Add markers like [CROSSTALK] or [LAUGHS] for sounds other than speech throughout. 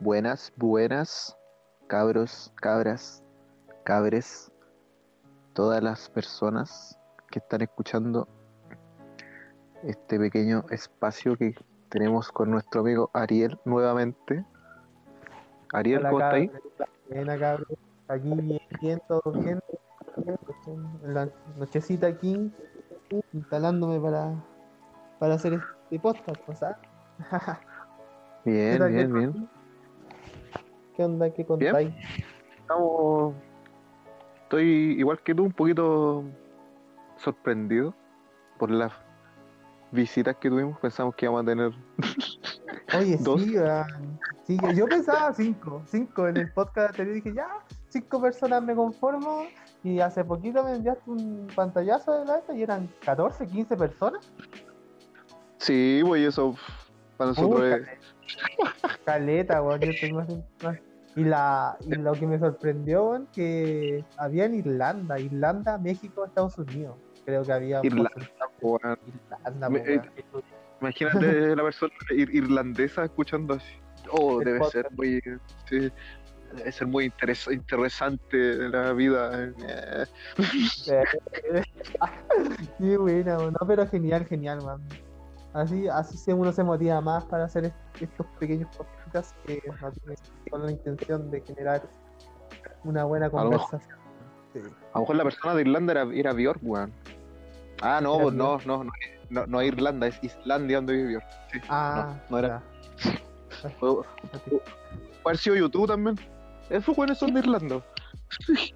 Buenas, buenas, cabros, cabras, cabres, todas las personas que están escuchando este pequeño espacio que tenemos con nuestro amigo Ariel nuevamente. Ariel, Hola, ¿cómo está ahí? Bien, bro. Aquí bien, bien, todo bien. En la nochecita aquí, instalándome para, para hacer este podcast, pues, ¿ah? [LAUGHS] ¿Qué Bien, bien, bien. ¿Qué onda? ¿Qué contáis? Estamos... Estoy igual que tú, un poquito sorprendido por las visitas que tuvimos. Pensamos que íbamos a tener Oye, [LAUGHS] Dos. sí. Sí, yo- yo pensaba cinco, cinco en el podcast anterior dije, ya, cinco personas me conformo. Y hace poquito me enviaste un pantallazo de la esta y eran 14, 15 personas. Sí, pues y eso para nosotros es... Caleta, weón, yo estoy más, más- Y, la, y lo que me sorprendió, weón, que había en Irlanda, Irlanda, México, Estados Unidos. Creo que había Irlanda, weón. Irlanda, Me- weón. Imagínate [LAUGHS] la persona ir- irlandesa escuchando así. Oh, El debe podcast. ser muy... sí, debe ser muy interes- interesante la vida. eh. [LAUGHS] Qué buena, no, pero genial, genial, man. Así, así se uno se motiva más para hacer est- estos pequeños podcasts que no tienen solo la intención de generar una buena lo mejor. conversación. Sí. A lo mejor la persona de Irlanda era, era Bjork, weón. Ah, no, pues no, no, no, no, no es Irlanda, es Islandia donde vive Bjork. Sí, Ah, no, no era. Puede haber sido YouTube también. Esos jóvenes son de Irlanda. [LAUGHS]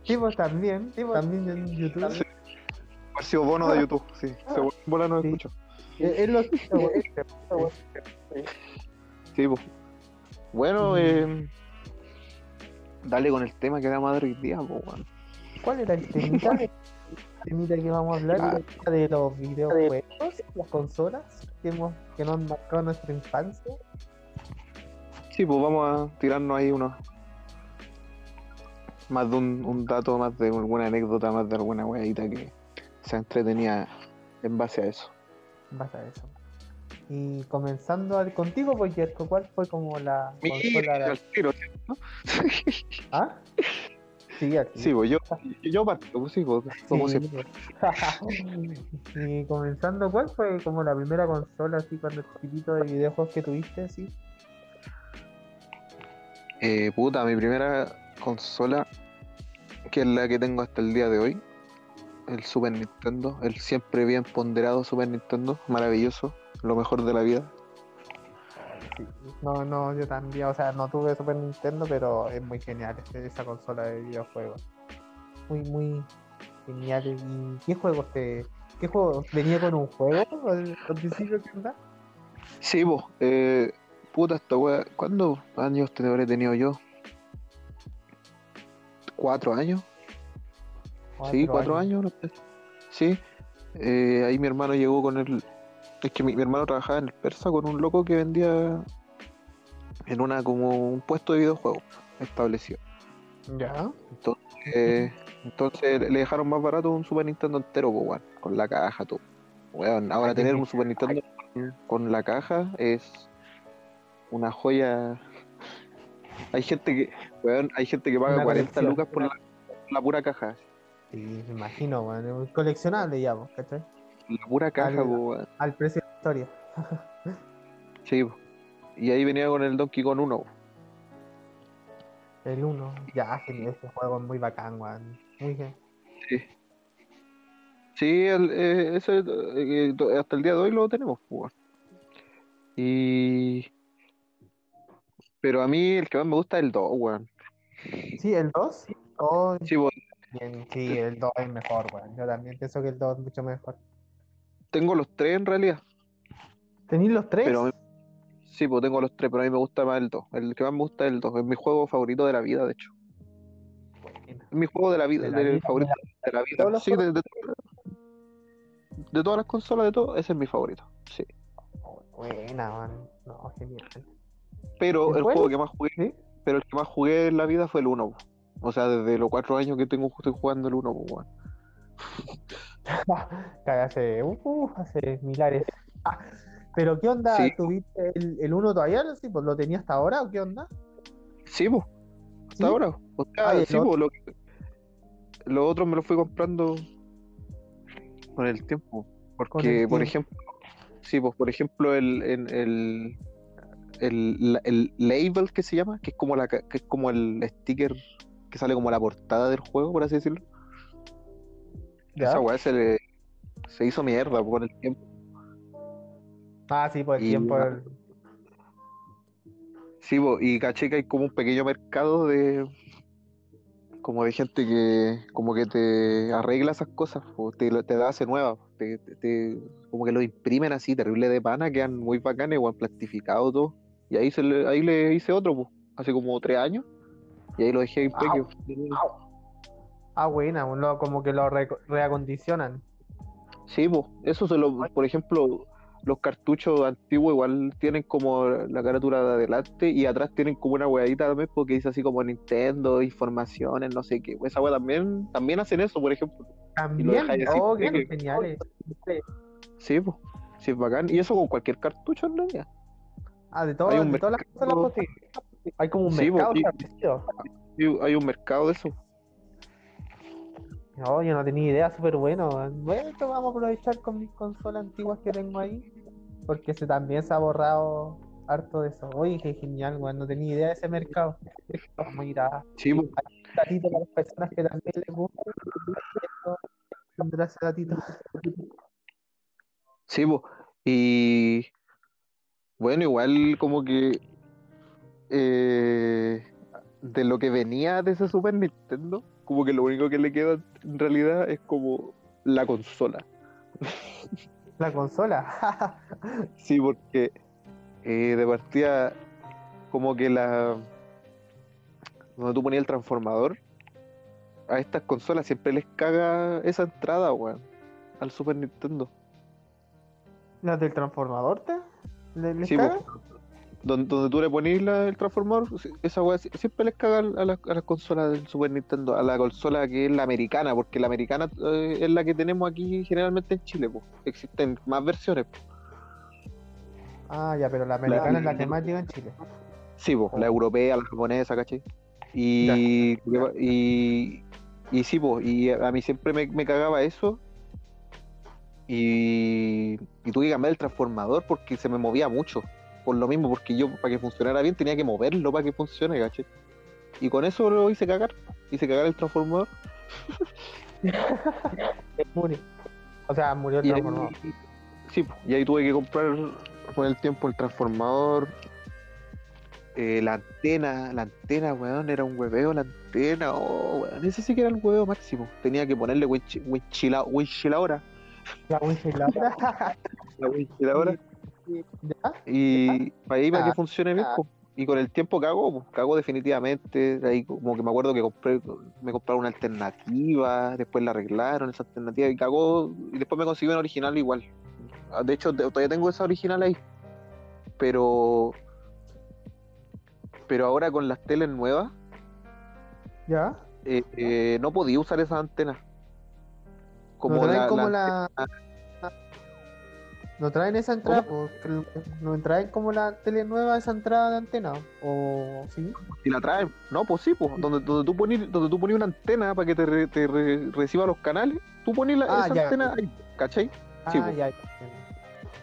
Sí, pues también, sí, pues, también en YouTube. Sí. Haber sido bono de YouTube, sí. Seguro bola no Sí. escucho. Es es lo que Sí, pues. Bueno, Mm. eh, dale con el tema que vamos a dar hoy día, pues. ¿Cuál era el temita? El temita que vamos a hablar Ah. de los videojuegos, las consolas que, hemos, que nos han marcado nuestra infancia. Sí, pues vamos a tirarnos ahí unos. Más de un, un dato, más de alguna anécdota, más de alguna weadita que se entretenía en base a eso. Base a eso. Y comenzando al- contigo, pues Jerko, ¿cuál fue como la consola? Al tiro, ¿cierto? [LAUGHS] ¿Ah? Sí, aquí. Sí, pues yo, yo parto, pues sí, pues, como Sí, siempre. [LAUGHS] y comenzando, ¿cuál fue como la primera consola así cuando chiquito de videojuegos que tuviste así? Eh, puta, mi primera consola, que es la que tengo hasta el día de hoy, el Super Nintendo, el siempre bien ponderado Super Nintendo, maravilloso, lo mejor de la vida. Sí. No, no, yo también, o sea, no tuve Super Nintendo, pero es muy genial ese- esa consola de videojuegos. Muy, muy genial. ¿Y qué juegos te... ¿Qué juegos? ¿Venía con un juego al, principio? ¿Qué onda? Sí, vos, eh, puta esta wea, ¿cuántos años te habré tenido yo? ¿Cuatro años? Sí, cuatro años. Sí, eh, ahí mi hermano llegó con el... Es que mi, mi hermano trabajaba en el Persa con un loco que vendía en una como un puesto de videojuegos establecido. Ya. Eh, entonces le dejaron más barato un Super Nintendo entero, pues, con la caja, todo. Weón, ahora Ay, tener un. Super Nintendo con- con la caja es una joya. Hay gente que, weón, hay gente que paga Una 40 colección. lucas por la, la pura caja. Sí, me imagino, weón. un coleccionable ya, pues, ¿cachai? La pura caja, Al- weón. Al precio de la historia. [LAUGHS] Sí, po. y ahí venía con el Donkey Kong 1. po. El 1. Ya, genial, este juego es muy bacán, weón. Muy bien. Sí. Sí, el- eh, ese, eh, hasta el día de hoy lo tenemos, weón. Y. Pero a mí el que más me gusta es el 2, weón. Sí, el 2. Oh, Sí, sí, el 2 es mejor, weón. Yo también pienso que el 2 es mucho mejor. tengo los tres en realidad. ¿Tenéis los 3? Pero sí, pues tengo los tres, pero a mí me gusta más el 2. El que más me gusta es el 2. Es mi juego favorito de la vida, de hecho. Es mi juego de la vida, De la del vida, favorito de la vida. Sí, de, de- de todas las consolas, de todo, ese es mi favorito. Sí. Buena, man. No, genial. Pero ¿Es el bueno? juego que más jugué, ¿Sí? pero el que más jugué en la vida fue el 1. O sea, desde los cuatro años que tengo estoy jugando el 1, pues, [LAUGHS] hace, uh, hace milares. Ah, Pero ¿qué onda? Sí. ¿Tuviste el, el 1 todavía? Sí, pues, ¿Lo tenías hasta ahora o qué onda? Sí, pues. Hasta ¿Sí? ahora. O sea, sí, po, lo, lo otro me lo fui comprando con el tiempo. Porque, el por tiempo. ejemplo, sí, pues, por ejemplo, el, el, el, el, el label que se llama, que es como la que es como el sticker que sale como la portada del juego, por así decirlo. ¿Ya? Esa weá se, le- se hizo mierda po, con el tiempo. Ah, sí, por el Y- tiempo. el- Sí, po, y caché que hay como un pequeño mercado de como de gente que como que te arregla esas cosas, po, te, te da hace nuevas, te, te- te- como que lo imprimen así, terrible de pana, quedan muy bacanes, o plastificado todo. Y ahí se le, ahí le hice otro, po, hace como tres años, y ahí lo dejé en Au. Ah, buena, lo- como que lo re- reacondicionan. Sí, pues, eso se lo, por ejemplo, los cartuchos antiguos igual tienen como la carátula de adelante y atrás tienen como una hueadita también porque dice así como Nintendo, informaciones, no sé qué. Esa wea también, también hacen eso, por ejemplo. También, oh, qué geniales. Sí, pues, sí es bacán. Y eso con cualquier cartucho en realidad. Ah, de, todo, Hay un de todas las cosas las posibles. Hay como un Sí, mercado y- establecido. Sí, hay un mercado de eso. No, yo no tenía idea, súper bueno. Bueno, esto vamos a aprovechar con mis consolas antiguas que tengo ahí, porque se también se ha borrado harto de eso. Oye, qué genial, weón, no tenía idea de ese mercado. Vamos a ir a Sí, un datito para las personas que también les gusta. Ese datito. sí, pues. Y bueno, igual como que eh, de lo que venía de ese Super Nintendo, como que lo único que le queda en realidad es como la consola. La consola. [LAUGHS] Sí, porque eh, de partida, como que la. Donde tú ponías el transformador, a estas consolas siempre les caga esa entrada, weón, al Super Nintendo. ¿Las del transformador te? ¿Le- ¿Les Sí, caga? po. Donde, donde tú le ponís la- el transformador, esa weá sie- siempre les caga a las, a las consolas del Super Nintendo, a la consola que es la americana, porque la americana eh, es la que tenemos aquí generalmente en Chile, po. Existen más versiones. po. Ah, ya, pero la americana es la que más llega en Chile. Sí, po, la europea, la japonesa, ¿cachai? Y, y, y sí, po, y a a mí siempre me, me cagaba eso. Y, y tuve que cambiar el transformador porque se me movía mucho. Por lo mismo, porque yo para que funcionara bien tenía que moverlo para que funcione, ¿cachai? Y con eso lo hice cagar. Hice cagar el transformador. [LAUGHS] Murió. O sea, murió el Y ahí, transformador. sí, y ahí tuve que comprar con el tiempo el transformador. eh, la antena, la antena, weón, era un hueveo la antena, oh, weón, ese sí que era el hueveo máximo. Tenía que ponerle winchi- winchila- winchiladora, La winchiladora. [LAUGHS] la winchiladora. Y para ahí para que Ah, funcione bien, ah. Y con el tiempo cagó, pues, cagó definitivamente. de Ahí como que me acuerdo que compré, me compraron una alternativa, después la arreglaron esa alternativa y cagó, y después me conseguí una original igual. Ah, De hecho, todavía tengo esa original ahí. Pero pero ahora con las teles nuevas, ¿Ya? eh, eh, no podía usar esas antenas. Como ¿No la, como la- la... ¿No traen esa entrada? pues, ¿No traen como la tele nueva esa entrada de antena? ¿O sí? si la traen. No, pues sí, pues. Donde, donde tú ponías donde tú ponías una antena para que te, re- te re- reciba los canales, tú pones la, Ah, esa ya. antena ahí, ¿cachai? Ah, Sí, pues. ya. ya.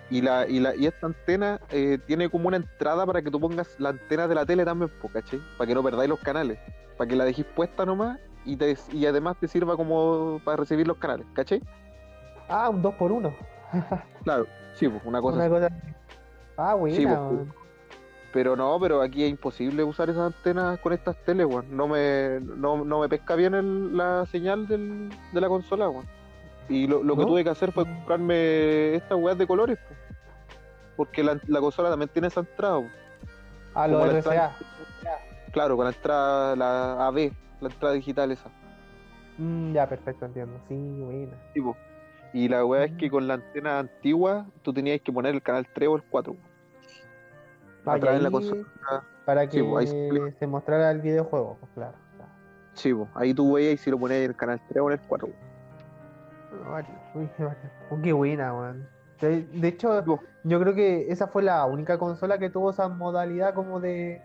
Y, la, y, la, y esta antena eh, tiene como una entrada para que tú pongas la antena de la tele también, po, ¿cachai? Para que no perdáis los canales. Para que la dejéis puesta nomás y, te, y además te sirva como para recibir los canales, ¿cachai? Ah, un 2 por 1 [LAUGHS] Claro, sí, pues una cosa Una así. cosa... Ah, buena, Sí, pues, weón. Pero no, pero aquí es imposible usar esas antenas con estas teles, weón. No me, no, no me pesca bien el- la señal del, de la consola, weón. Y lo, lo que tuve que hacer fue comprarme estas weas de colores, po. Porque la, la consola también tiene esa entrada, po. Ah, lo RCA. Claro, con la entrada, la AB, la entrada digital esa. Mm, ya, perfecto, entiendo. Sí, buena. Sí, po. Y la weá es que con la antena antigua tú tenías que poner el canal 3 o el 4. Ah, y Atrás en la consola. Para que Sí, pues, ahí se- se mostrara el videojuego, pues claro. claro. Sí, po. ahí tú veías si lo ponías en el canal 3 o en el 4. No, vale. Uy, [LAUGHS] qué. Oh, qué buena, weón. De, de hecho, Po. yo creo que esa fue la única consola que tuvo esa modalidad como de,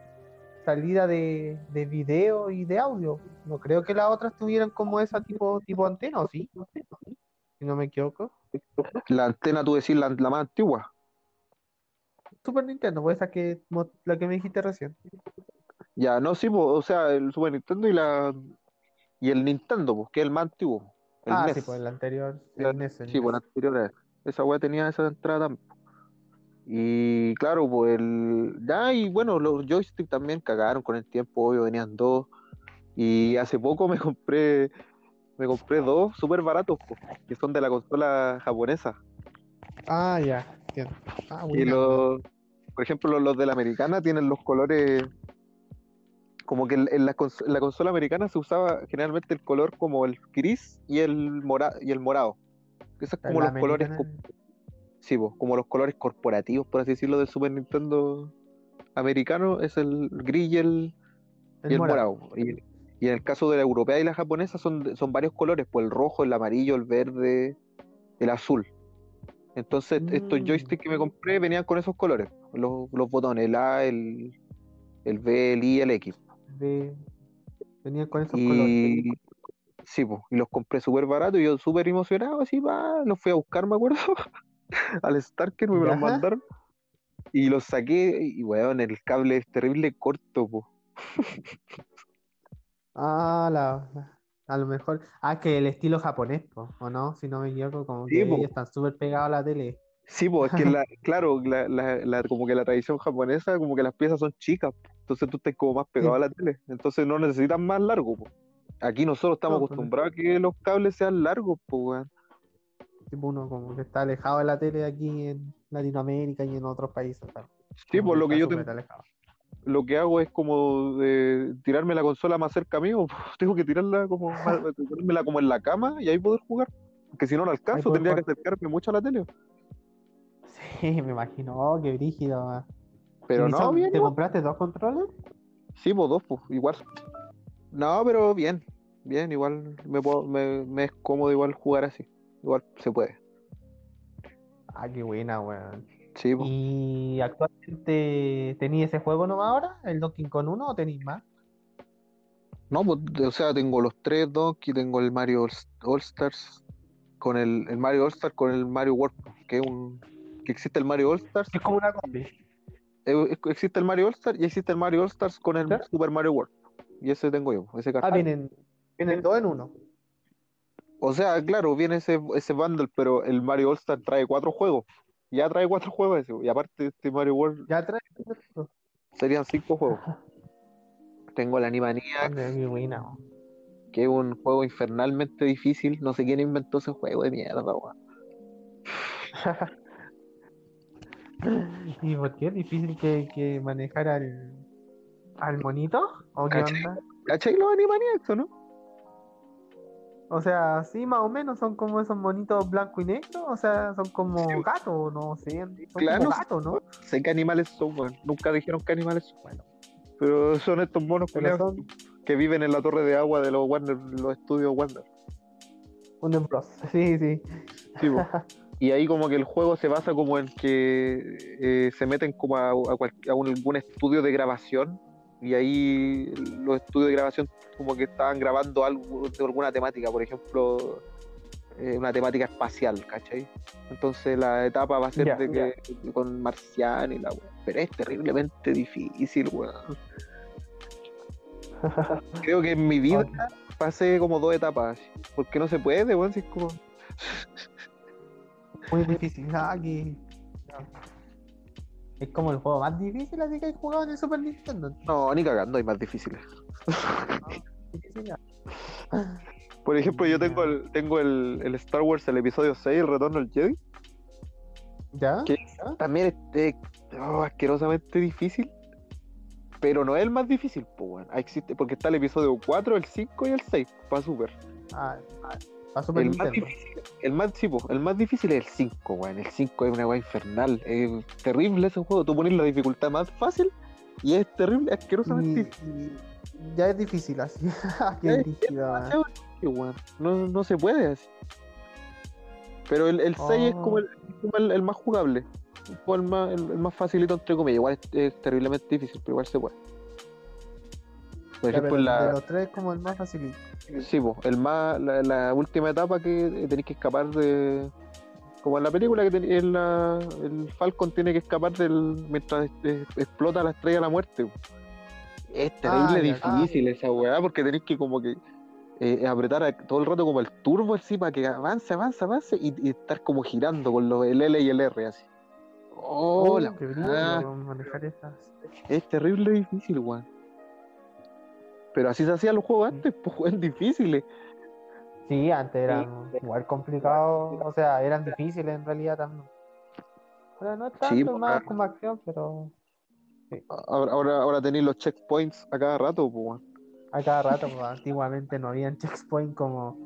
salida de, de video y de audio. No creo que las otras tuvieran como esa tipo, tipo antena, ¿o sí? Si no me equivoco. La antena, tú decís, la, la más antigua. Super Nintendo, pues esa que la que me dijiste recién. Ya, no, sí, po, o sea, el Super Nintendo y la y el Nintendo, pues, que es el más antiguo. El ah, NES. sí, pues el anterior, el NES, el Sí, pues la NES. anterior era esa. Weá tenía esa entrada. Y claro, pues el. Ya, y bueno, los joysticks también cagaron con el tiempo, obvio, venían dos. Y hace poco me [LAUGHS] compré. Me compré dos súper baratos, po, que son de la consola japonesa. Ah, ya, entiendo. Ah, Y los, por ejemplo, los, de la americana tienen los colores. Como que en, en la, cons- en la consola americana se usaba generalmente el color como el gris y el, mora, y el morado. Esos como los colores. americana- Sí, po, como los colores corporativos, por así decirlo, del Super Nintendo americano, es el gris y el, el y el morado. morado. Y, y en el caso de la europea y la japonesa son, son varios colores, pues el rojo, el amarillo, el verde, el azul. Entonces estos Mm. joysticks que me compré venían con esos colores, los, los botones, el A, el, el B, el I, el X. De... Venían con esos colores. Sí, pues, y los compré súper baratos y yo súper emocionado, así, va, los fui a buscar, me acuerdo, [LAUGHS] al Starker me los Ya. mandaron y los saqué y, weón, el cable es terrible corto, pues. [LAUGHS] Ah, la, la- a lo mejor. Ah, que el estilo japonés, po, ¿o no? Si no me equivoco, como Sí, que ellos están súper pegados a la tele. Sí, pues es que la, [LAUGHS] claro, la, la- como que la tradición japonesa, como que las piezas son chicas, po. entonces tú estás como más pegado a la tele, entonces no necesitan más largo, po. Aquí nosotros estamos No, pues, acostumbrados a que los cables sean largos, pues, weón. Tipo uno como que está alejado de la tele aquí en Latinoamérica y en otros países. ¿sabes? Sí, por lo que yo te- alejado. Lo que hago es como de tirarme la consola más cerca mío, [LAUGHS] tengo que tirarla como, [LAUGHS] tirármela como en la cama y ahí poder jugar, porque si no no alcanzo, tendría que jugar. acercarme mucho a la tele, Sí, me imagino. Oh, qué brígido. man. pero ¿Y no, son- bien, ¿Te igual. compraste dos controles? Sí, pues dos, pues, igual. No, pero bien, bien, igual me, puedo- me, me es cómodo igual jugar así, igual se puede. Ah, qué buena, weón. Sí. ¿Y actualmente tenéis ese juego nomás ahora? ¿El Donkey Kong 1 o tenéis más? No, pues, o sea, tengo los tres Donkey, tengo el Mario All, Stars con el, el Mario All Stars con el Mario World, que es un que existe el Mario All Stars, Es como una combi. eh, existe el Mario All Stars y existe el Mario All Stars con el ¿Sí? Super Mario World. Y ese tengo yo, ese Ah, cartucho. vienen, vienen dos en uno. O sea, claro, viene ese, ese bundle, pero el Mario All Stars trae cuatro juegos. Ya trae cuatro juegos ese, y aparte este Mario World Ya trae. serían cinco juegos. Tengo el Animaniacs, que es un juego infernalmente difícil. No sé quién inventó ese juego de mierda, weón. [LAUGHS] ¿Y por qué es difícil que, que manejar al, al monito? ¿O qué ¿Cachai? onda? ¿Cachai los Animaniacs, o no? O sea, sí, más o menos son como esos monitos blanco y negro. O sea, son como Sí. gatos, no sé. Son Claro, como gatos, ¿no? Sé qué animales son, weón. Nunca dijeron qué animales son. Bueno, Pero son estos monos son que viven en la torre de agua de los Warner, los estudios Warner. Warner Bros. Sí, sí. Sí. [LAUGHS] Y ahí como que el juego se basa como en que eh, se meten como a, a cual- a un- algún estudio de grabación y ahí los estudios de grabación como que estaban grabando algo de alguna temática, por ejemplo, eh, una temática espacial, ¿cachai? Entonces la etapa va a ser de que con marciano y la. Pero es terriblemente difícil, weón. [LAUGHS] Creo que en mi vida pasé como dos etapas, porque no se puede, weón, si es como... Muy difícil. Ah, que- Es como el juego más difícil así que he jugado en el Super Nintendo. No, ni cagando, hay más difíciles. Difícil, ya. Por ejemplo, yo tengo el, tengo el, el Star Wars, el episodio 6, el retorno al Jedi. ¿Ya? ¿Qué? También es oh, asquerosamente difícil. Pero no es el más difícil, pues, bueno. existe, porque está el episodio 4, el 5 y el 6, para Super. Ah, para Super El más, difícil, el, más, sí, po, el más difícil es el 5, weón. El 5 es una weá infernal. Es terrible ese juego. Tú pones la dificultad más fácil y es terrible, asquerosamente Y- difícil. y ya es difícil así. [LAUGHS] Qué Es- difícil, weón. No, no se puede así. Pero el, el 6 es como, el, como el, el más jugable. Un poco el más, el, el más facilito, entre comillas. Igual es, es terriblemente difícil, pero igual se puede. Por Ya, ejemplo, pero la, de los tres como el más facilito. Sí, po, el más, la, la última etapa que tenéis que escapar de. Como en la película que ten- en la- el Falcon tiene que escapar del mientras eh, explota la estrella de la muerte. po. Es terrible ya, difícil esa weá porque tenéis que como que eh, apretar a- todo el rato como el turbo así para que avance, avance, avance y, y estar como girando con los, el L y el R así. Oh, Oh, la qué manejar esas. Es terrible difícil, weón. Pero así se hacían los juegos antes, [LAUGHS] pues juegos difíciles. Sí, antes eran igual complicados, o sea, eran difíciles en realidad también. Pero no tanto, Sí, pues, más como acción, pero Ahora, ahora, ahora tenéis los checkpoints a cada rato, pues, a cada rato, pues, antiguamente no habían [LAUGHS] checkpoint como,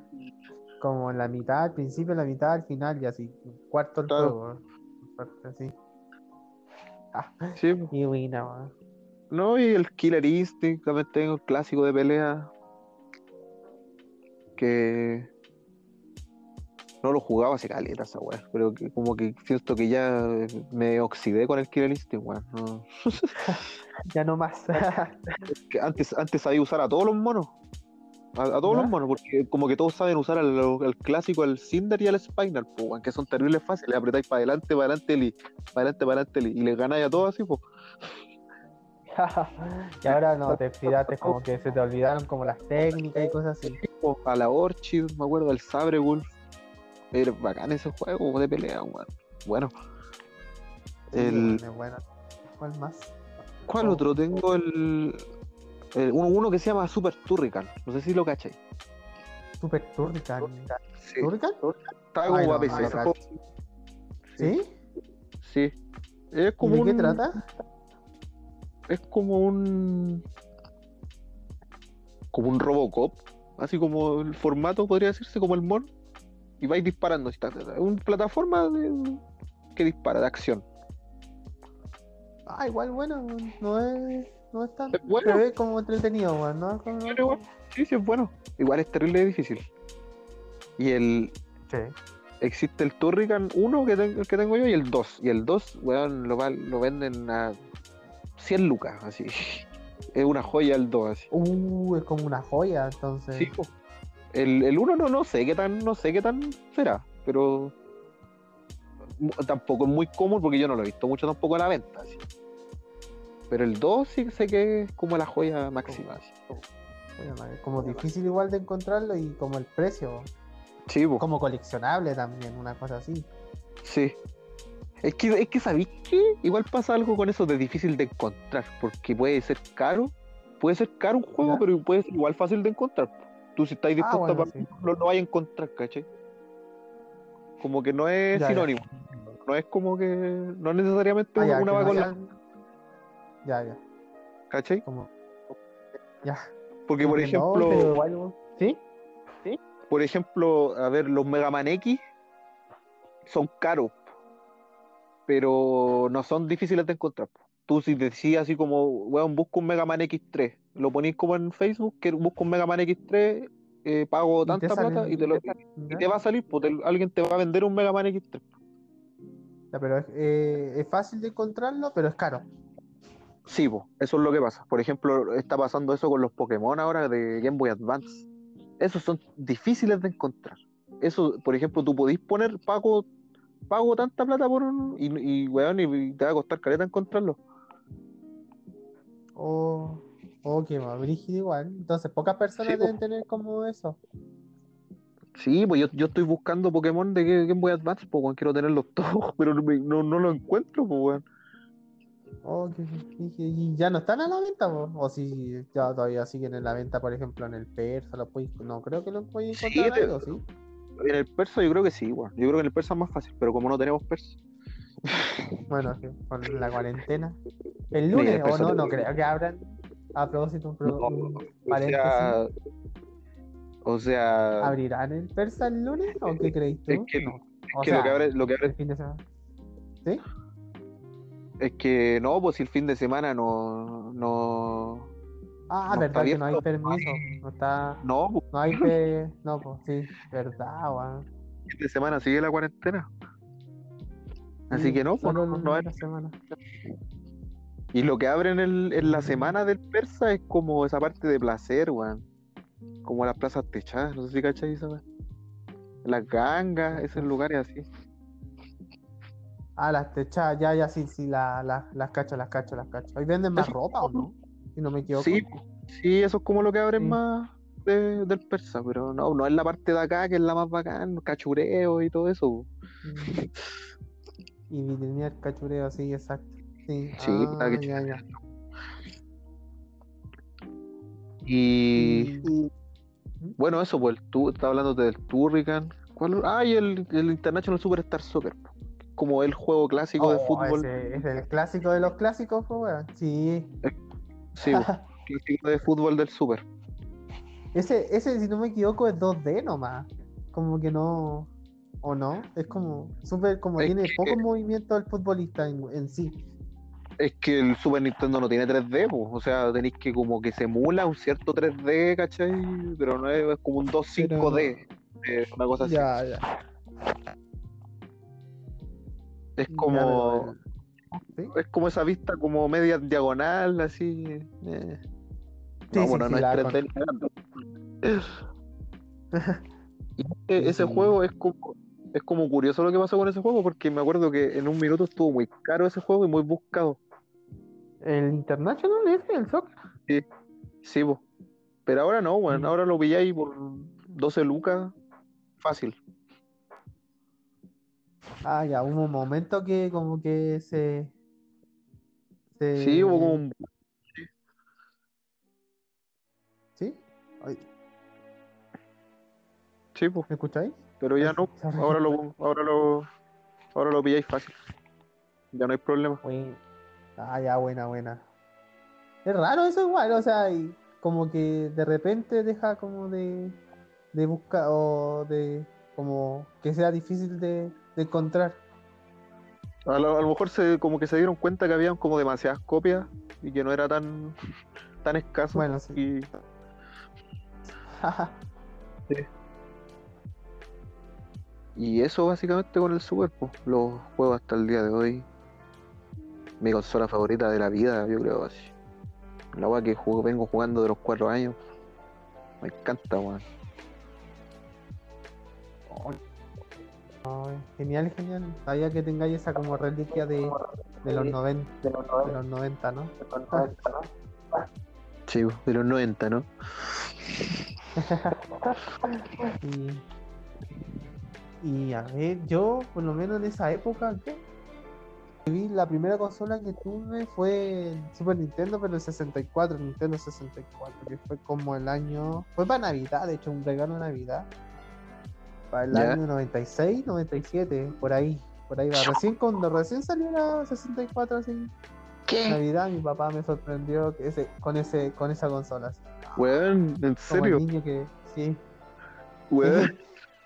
como en la mitad, al principio, en la mitad, al final, y así, cuarto del Claro. juego, así. Ah, Sí, pues. y buena, weón. No, y el Killer Instinct, también tengo el clásico de pelea. Que no lo jugaba hace caleta esa weá, pero que como que siento que ya me oxidé con el Killer Instinct, weón. no. [LAUGHS] Ya no más. Que antes, antes sabía usar a todos los monos. A, a todos ¿Ya? los monos, porque como que todos saben usar al, al clásico, al Cinder y al Spinal, pues, weón, que son terribles fáciles. Apretáis para adelante, para adelante, para adelante, para adelante, y les ganáis a todos así, pues. [LAUGHS] y ahora no, te fijaste como que se te olvidaron como las técnicas y cosas así. a la Orchid, me acuerdo, al Sabre Wolf. Era bacán ese juego de pelea, weón. Bueno. El, bueno. ¿Cuál más? ¿Cuál oh. otro? Tengo el, el- uno, uno que se llama Super Turrican. No sé si lo cachai. Super Turrican. Sí. ¿Turrican? Como no, para PC. ¿Sí? Sí. Es ¿Y como de qué un- trata? Es como un. Como un Robocop. Así como el formato podría decirse, como el mon. Y vais disparando. Es una plataforma de- que dispara, de acción. Ah, igual bueno, no es, no es tan Es bueno. se ve como entretenido, weón, ¿no? Como- Pero igual, sí, sí, es bueno. Igual es terrible difícil. Y el. Sí. Existe el Turrican 1 que, tengo yo y el 2. Y el 2, weón, lo, lo venden a 100 lucas, así. Es una joya el 2, así. Uh, es como una joya, entonces. Sí, el, el 1 no, no sé qué tan, no sé qué tan será, pero tampoco es muy común porque yo no lo he visto mucho tampoco a la venta, así. Pero el 2 sí sé que es como la joya máxima, así. Oye, madre, como difícil igual de encontrarlo y como el precio, Sí, como coleccionable también, una cosa así. Sí. Es que, es que ¿sabéis qué? Igual pasa algo con eso de difícil de encontrar, porque puede ser caro, puede ser caro un juego, ¿Ya? pero puede ser igual fácil de encontrar. Tú si estáis Ah, dispuesto bueno, a sí. lo, lo vais a encontrar, ¿cachai? Como que no es Ya, ya. sinónimo, no es como que, no necesariamente Ah, una, que va con la, Ya, ya, ¿cachai? como... Ya. Porque por ejemplo, igual, ¿Sí? por ejemplo, a ver, los Mega Man X son caros, pero no son difíciles de encontrar. Tú si decías así como, weón, busco un Mega Man X3, lo ponís como en Facebook, que busco un Mega Man X3, eh, pago Y tanta plata y, te lo- te salen, y ¿ya? te va a salir, pues te- alguien te va a vender un Mega Man X3. Ya, pero es, eh, es fácil de encontrarlo, pero es caro. Sí, pues, eso es lo que pasa. Por ejemplo, está pasando eso con los Pokémon ahora de Game Boy Advance. Esos son difíciles de encontrar. Eso, por ejemplo, tú podís poner pago, pago tanta plata por un. Y, y weón, y te va a costar caleta encontrarlo. O, o que más brígido igual. Entonces, pocas personas Sí, po. deben tener como eso. Sí, pues yo, yo estoy buscando Pokémon de Ga- Game Boy Advance, pues quiero tenerlos [LAUGHS] todos, pero no, me- no, no los encuentro, pues weón. Oh, que- y, y ya no están a la venta, po? o si ya todavía siguen en la venta, por ejemplo, en el Persa, lo podéis- no creo que lo Sí, encontrar ahí, te- ¿o sí? En el persa yo creo que sí, weón. Yo creo que en el persa es más fácil, pero como no tenemos persa. [LAUGHS] Bueno, con la cuarentena. El lunes, el o no, no creo que abran. A propósito, un, pro- No, un O sea. O sea. ¿Abrirán el Persa el lunes o qué creéis tú? Es que- no. O que sea, lo que abre, lo que abre el fin de semana. ¿Sí? es que no, pues si el fin de semana no. No, Ah, No verdad que no hay permiso. No está. no pues, No hay pe... No, pues sí, verdad, weón. de semana sigue la cuarentena. Así Sí, que no, pues no, no hay- la semana. Y lo que abren el- en la semana del persa es como esa parte de placer, weón. Como las plazas techadas, no sé si cachai esa. Las gangas, esos lugares así. Ah, las techadas, ya, ya, sí, sí, la, la- las cacho, las cacho, las cacho. ¿Hoy venden más ropa o no? Si no me equivoco. Sí, sí, eso es como lo que abren Sí. más de- del persa, pero no, no es la parte de acá que es la más bacán, cachureo y todo eso. Mm. Y vitrinear cachureo, sí, exacto. Sí, Sí, ah, la que- ya, ya. Y Y- bueno, eso, pues el tu, estaba hablando del Turrican. ¿Cuál? Ah, y el, el International Superstar Soccer, como el juego clásico de Oh, fútbol. ese es el clásico de los clásicos, pues, weón. Sí. Sí, po, [LAUGHS] clásico de fútbol del Super. Ese, ese, si no me equivoco, es 2D nomás. Como que no. ¿O no? Es como. Súper, como Es tiene que- poco movimiento del futbolista en, en sí. Es que el Super Nintendo no tiene 3D, po, o sea, tenéis que como que se emula un cierto 3D, ¿cachai? Pero no es, es como un 2.5D, eh, una cosa así. Ya, ya. Es como, el- ¿Sí? es como esa vista como media diagonal, así. eh. Sí, no, sí, bueno, sí, no es 3D ni cagando. Y ese, ese Sí. juego es como, es como curioso lo que pasó con ese juego, porque me acuerdo que en un minuto estuvo muy caro ese juego y muy buscado. El International ese, el soccer. Sí, po. Pero ahora no, bueno, Mm. ahora lo pilláis por 12 lucas, fácil. Ah, ya, hubo un momento que como que se. se- Sí, hubo como un... ¿Sí? Ay, Sí, po, ¿Me escucháis? pero ya no, ahora lo, ahora lo, ahora lo pilláis fácil. Ya no hay problema. Buen- Ah, ya, buena, buena. Es raro eso igual, o sea, y como que de repente deja como de, de buscar o de como que sea difícil de, de encontrar. A lo, a lo mejor se, como que se dieron cuenta que habían como demasiadas copias y que no era tan, tan escaso. Bueno, sí. Y Y eso básicamente con el Super, pues, lo juego hasta el día de hoy. Mi consola favorita de la vida, yo creo así. La weá que juego, vengo jugando de los cuatro años. Me encanta, weón. Ay, genial, genial. Sabía que tengáis esa como reliquia de, de los 90, de los 90, ¿no? Sí, de los 90, ¿no? [LAUGHS] Y, y a ver, yo por lo menos en esa época, ¿qué? Vi la primera consola que tuve fue el Super Nintendo, pero el 64, el Nintendo 64, que fue como el año, fue para Navidad, de hecho un regalo de Navidad, para el año 96, 97, por ahí, por ahí va. Recién cuando recién salió la 64 así, ¿Qué? Navidad, mi papá me sorprendió que ese, con ese, con esa consola. así. Weón, ¿en Como serio? el niño que, sí, Weón.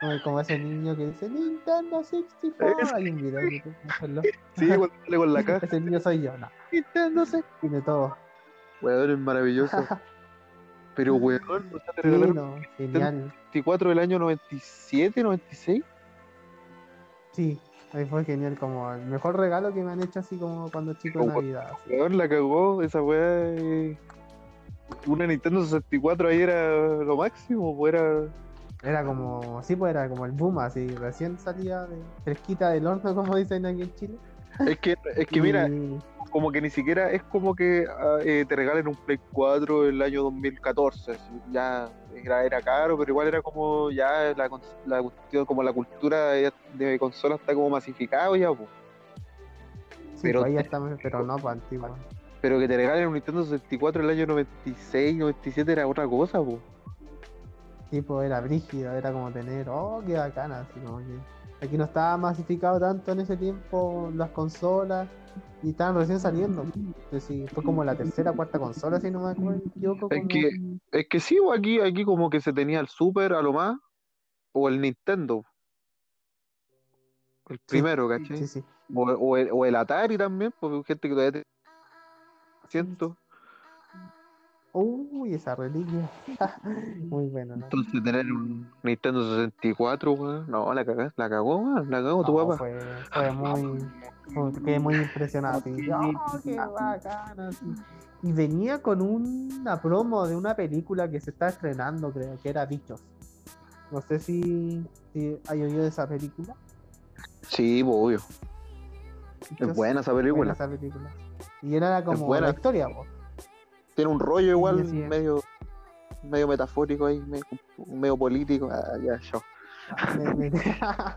como, como ese niño que dice Nintendo 64. Es- Hay un video búsquenlo. Sí, cuando sale con la [LAUGHS] caja. Ese niño soy yo, no. Nintendo se- Tiene todo. Weón, es maravilloso. [LAUGHS] Pero weón, ¿no te Sí, regalaron no, genial. 24 del año 97, 96? Sí, ahí fue genial, como el mejor regalo que me han hecho así como cuando chico de Navidad. Weón, la cagó, esa weá. eh, Una Nintendo 64 ahí era lo máximo, pues era. Era como, sí, pues era como el boom, así, recién salía de fresquita del horno, [LAUGHS] como dicen aquí en Chile. Es que, es que mira, como que ni siquiera es como que ah, eh, te regalen un Play 4 el año 2014. así, Ya era, era caro, pero igual era como ya la, la como la cultura de, de consola está como masificado ya, pues. sí, pero- pues pero no, pues antiguo. Pero que te regalen un Nintendo 64 el año 96, 97 era otra cosa, pues. tipo era brígido, era como tener, oh, qué bacana, así como que aquí no estaba masificado tanto en ese tiempo las consolas y estaban recién saliendo. Entonces, sí, fue como la tercera, cuarta consola, si no me acuerdo, equivoco, Es como- que- Es que sí, pues, aquí, aquí como que se tenía el Super a lo más, o el Nintendo. El primero, ¿cachai? Sí, sí. O, o el, o el Atari también, porque hay gente que todavía te... siento. Uy, esa reliquia. [LAUGHS] Muy bueno, ¿no? Entonces tener un Nintendo 64, weón, no, la cagó, la cagó, weón, la cagó tu papá. fue, fue muy, Quedé muy impresionado. "Oh, qué bacana", así. Y venía con una promo de una película que se está estrenando, creo que era Bichos. No sé si, si hay oído de esa película. Sí, obvio. Es buena esa buena película. esa película. Y era como buena. la historia, po. Tiene un rollo igual, medio, medio metafórico ahí, medio, medio político. Ah, ya, yo. [LAUGHS]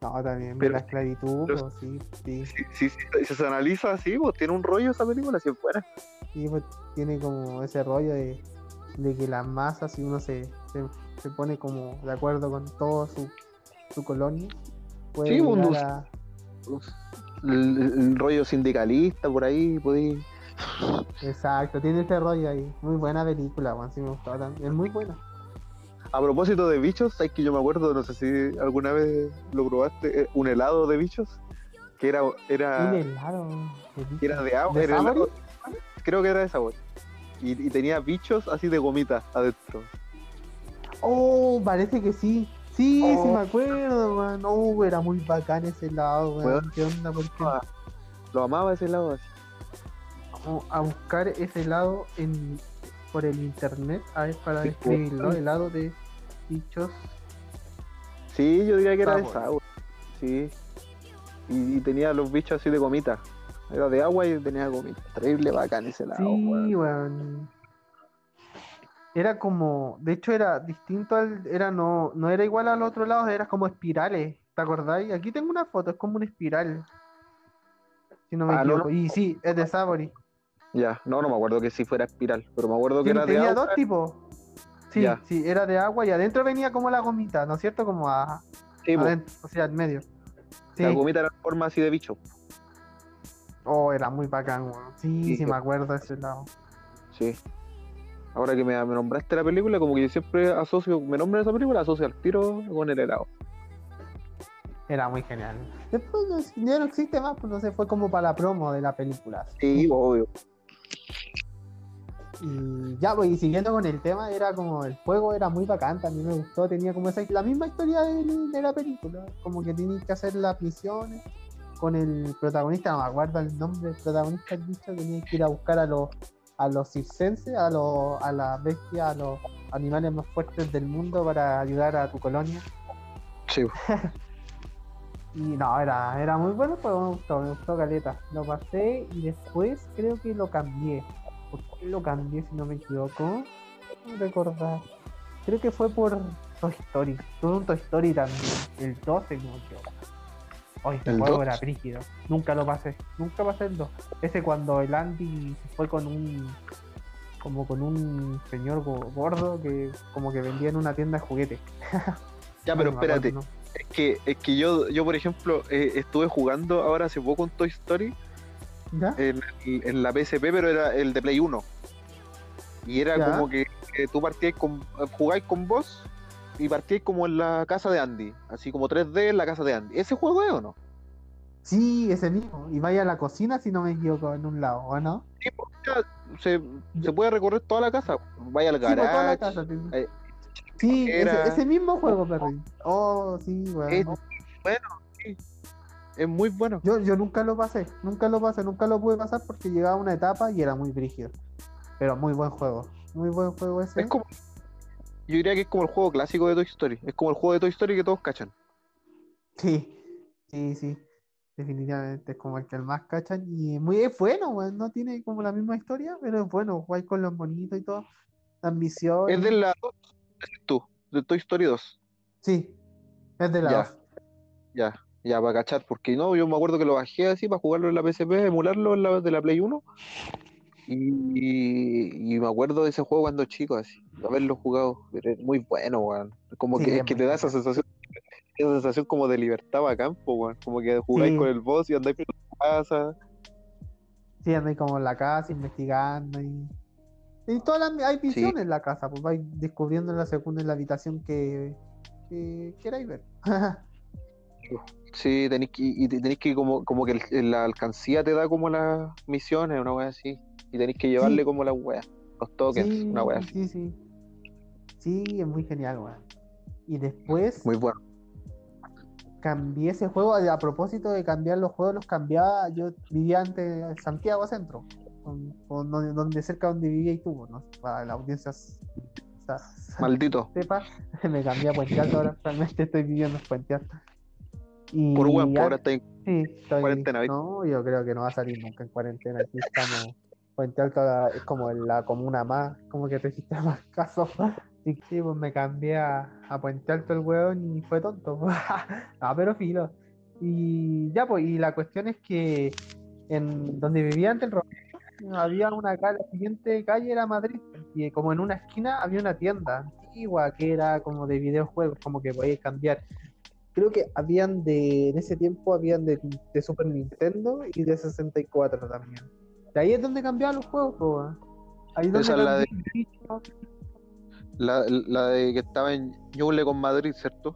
No, también Pero- la esclavitud, pero- po, sí, sí. Si se analiza así, pues tiene un rollo esa película, si buena. Sí, pues, tiene como ese rollo de, de que las masas, si uno se, se, se pone como de acuerdo con toda su, su colonia, puede Sí, pues, a- El, el rollo sindicalista por ahí, podí. Exacto, tiene ese rollo ahí. Muy buena película, Juan, sí me gustó también. Es muy buena. A propósito de bichos, sabes que yo me acuerdo, no sé si alguna vez lo probaste, eh, un helado de bichos, que era, Un era, helado. de que era de agua, ¿De era helado- creo que era de sabor. Y, y tenía bichos así de gomita adentro. Oh, parece que sí. Sí, sí Oh. me acuerdo, man. Oh, era muy bacán ese helado, weón. Weón. ¿Qué onda? ¿Por qué? Lo amaba ese helado así. A buscar ese helado en, por el internet, a ver, para describirlo. weón. Helado de bichos. Sí, yo diría que era de sabor. Sí. Y, y tenía los bichos así de gomita. Era de agua y tenía gomita. Terrible bacán ese helado, Sí, weón. weón. Era como, de hecho era distinto al, era no, no era igual al otro lado, era como espirales, ¿te acordáis? Aquí tengo una foto, es como una espiral. Si no me Ah, no, equivoco. Y sí, es de Sabori. Ya, no, no me acuerdo que si fuera espiral, pero me acuerdo que era de tenía agua. dos tipos. Sí, Ya. sí, era de agua y adentro venía como la gomita, ¿no es cierto? Como a, Sí, adentro, o sea, al medio. Sí. La gomita era en forma así de bicho. Oh, era muy bacán, weón. Sí, Sí, me acuerdo de ese lado. Sí. Ahora que me, me nombraste la película, como que yo siempre asocio, me nombran esa película, asocio al tiro con el helado. Era muy genial. Después ya no existe más, pues no sé, fue como para la promo de la película. Sí, obvio. Y ya, pues, y siguiendo con el tema, era como el juego era muy bacán, también me gustó, tenía como esa, la misma historia de, de la película, como que tenías que hacer las misiones con el protagonista, no me acuerdo el nombre del protagonista, el bicho, tenías que ir a buscar a los a los circenses, a los a las bestias, a los animales más fuertes del mundo para ayudar a tu colonia. Sí. [LAUGHS] Y no, era, era muy bueno, pero me gustó, me gustó Caleta. Lo pasé y después creo que lo cambié. ¿Por qué lo cambié si no me equivoco? No recordar. Creo que fue por Toy Story. Tuve un Toy Story también. El 12, no me equivoco. Hoy este ¿El juego 2? era brígido. Nunca lo pasé. Nunca pasé el 2. Ese cuando el Andy se fue con un. Como con un señor go- gordo que como que vendía en una tienda de juguetes. Ya, pero espérate. Es que, es que yo, yo por ejemplo, eh, estuve jugando ahora hace poco un Toy Story ¿Ya? en, en la PSP, pero era el de Play 1. Y era Ya. como que, que tú partías con, jugáis con vos y partíais como en la casa de Andy, así como 3D en la casa de Andy. ¿Ese juego es o no? Sí, ese mismo. Y vaya a la cocina si no me equivoco en un lado, ¿o no? Sí, pues, se, se puede recorrer toda la casa. Vaya al Sí, por toda la garage. casa. eh, Sí, era- ese, ese mismo juego, perrín. Oh, sí, weón. Es bueno, sí. Es muy bueno. Yo, yo nunca lo pasé, nunca lo pasé, nunca lo pude pasar porque llegaba a una etapa y era muy brígido. Pero muy buen juego. Muy buen juego ese. Es como. Yo diría que es como el juego clásico de Toy Story. Es como el juego de Toy Story que todos cachan. Sí, sí, sí. Definitivamente es como el que el más cachan. Y es muy es bueno, weón. No tiene como la misma historia, pero es bueno. Jugáis con los bonitos y todo. Misiones. Es de la 2, tú, de Toy Story 2. Sí, es de la Ya. Ya, ya, para cachar. Porque no, yo me acuerdo que lo bajé así para jugarlo en la PSP, emularlo en la de la Play 1. Y, y me acuerdo de ese juego cuando chico, así, de haberlo jugado. Es muy bueno, weón. Como Sí, que, es que te da esa sensación, esa sensación como de libertad a campo, weón. Como que jugáis Sí. con el boss y andáis por tu casa. Sí, andáis como en la casa investigando y. Y todas las hay misiones en la casa, pues vais descubriendo en la segunda en la habitación que, que queráis ver. [LAUGHS] Sí, tenéis que, y te- tenéis que como, como que el- la alcancía te da como las misiones, una wea así. Y tenéis que llevarle Sí. como las weas, los tokens, sí, una wea así. sí, sí. Sí, es muy genial, weón. Y después, Muy bueno. cambié ese juego, a propósito de cambiar los juegos, los cambiaba, yo vivía antes en Santiago Centro, donde, cerca donde vivía y tuvo, ¿no? Para la audiencia Maldito. [LAUGHS] Sepa, [LAUGHS] me cambié a Puente Alto, ahora actualmente estoy viviendo en Puente Alto. Y por buen, ahora estoy en cuarentena. No, yo creo que no va a salir nunca en cuarentena. Aquí estamos. Puente Alto es como la comuna más, como que registra más casos. Y sí, pues me cambié a, Puente Alto el hueón y fue tonto. [LAUGHS] ah, pero filo. Y ya, pues, y la cuestión es que en donde vivía antes el había una calle, la siguiente calle era Madrid, y como en una esquina había una tienda antigua que era como de videojuegos, como que podías cambiar creo que habían de, en ese tiempo habían de, Super Nintendo y de 64 también. De ahí es donde cambiaban los juegos, Ahí es donde la de, la, de que estaba en Ñuble con Madrid, ¿cierto?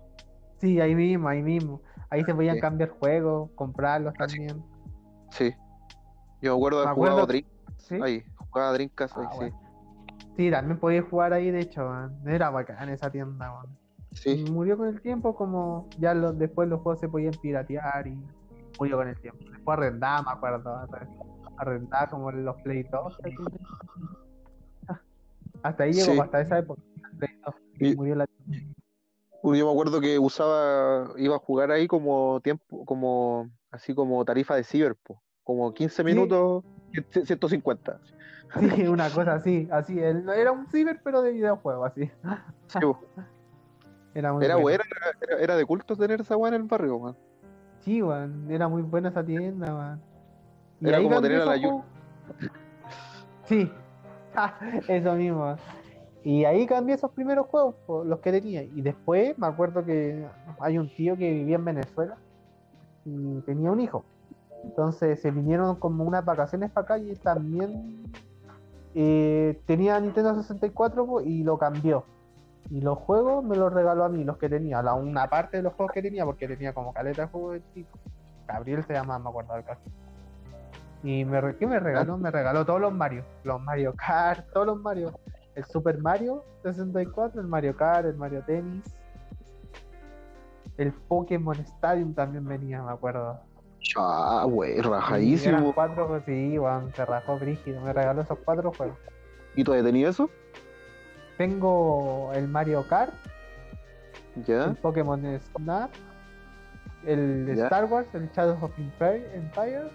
Sí, ahí mismo, ahí mismo. Ahí se podían cambiar juegos, comprarlos ah, también. Sí. Yo me acuerdo de jugar a Ahí, jugaba ahí, ah, sí. Sí, también podías jugar ahí, de hecho, era bacán esa tienda, man. Murió con el tiempo, como ya después los juegos se podían piratear y murió con el tiempo. Después arrendaba, me acuerdo. Arrendaba como los Play 2. [LAUGHS] Hasta ahí llegó, hasta esa época. y, murió la yo me acuerdo que usaba, iba a jugar ahí como tiempo, como así como tarifa de ciber, como 15 minutos, 150. Sí, una cosa así, así, era un ciber pero de videojuego, así. Era muy era, buena. Era, de culto tener esa weá en el barrio, man. Sí, weón. Era muy buena esa tienda, man. era como tener a la Yu. [LAUGHS] Sí. [LAUGHS] Eso mismo. Y ahí cambié esos primeros juegos, los que tenía. Y después me acuerdo que hay un tío que vivía en Venezuela y tenía un hijo. Entonces se vinieron como unas vacaciones para acá y también eh, tenía Nintendo 64 y lo cambió. Y los juegos me los regaló a mí, los que tenía, la, una parte de los juegos que tenía, porque tenía como caleta de juegos de tipo. Gabriel se llama, me acuerdo del caso. Y me, ¿qué me regaló? Me regaló todos los Mario. Los Mario Kart, todos los Mario. El Super Mario 64, el Mario Kart, el Mario Tennis. El Pokémon Stadium también venía, me acuerdo. Ah, güey, rajadísimo. Cuatro, sí, bueno, se rajó brígido. Me regaló esos cuatro juegos. ¿Y todavía tenía eso? Tengo el Mario Kart, el Pokémon Snap, el Star Wars, el Shadow of Empire,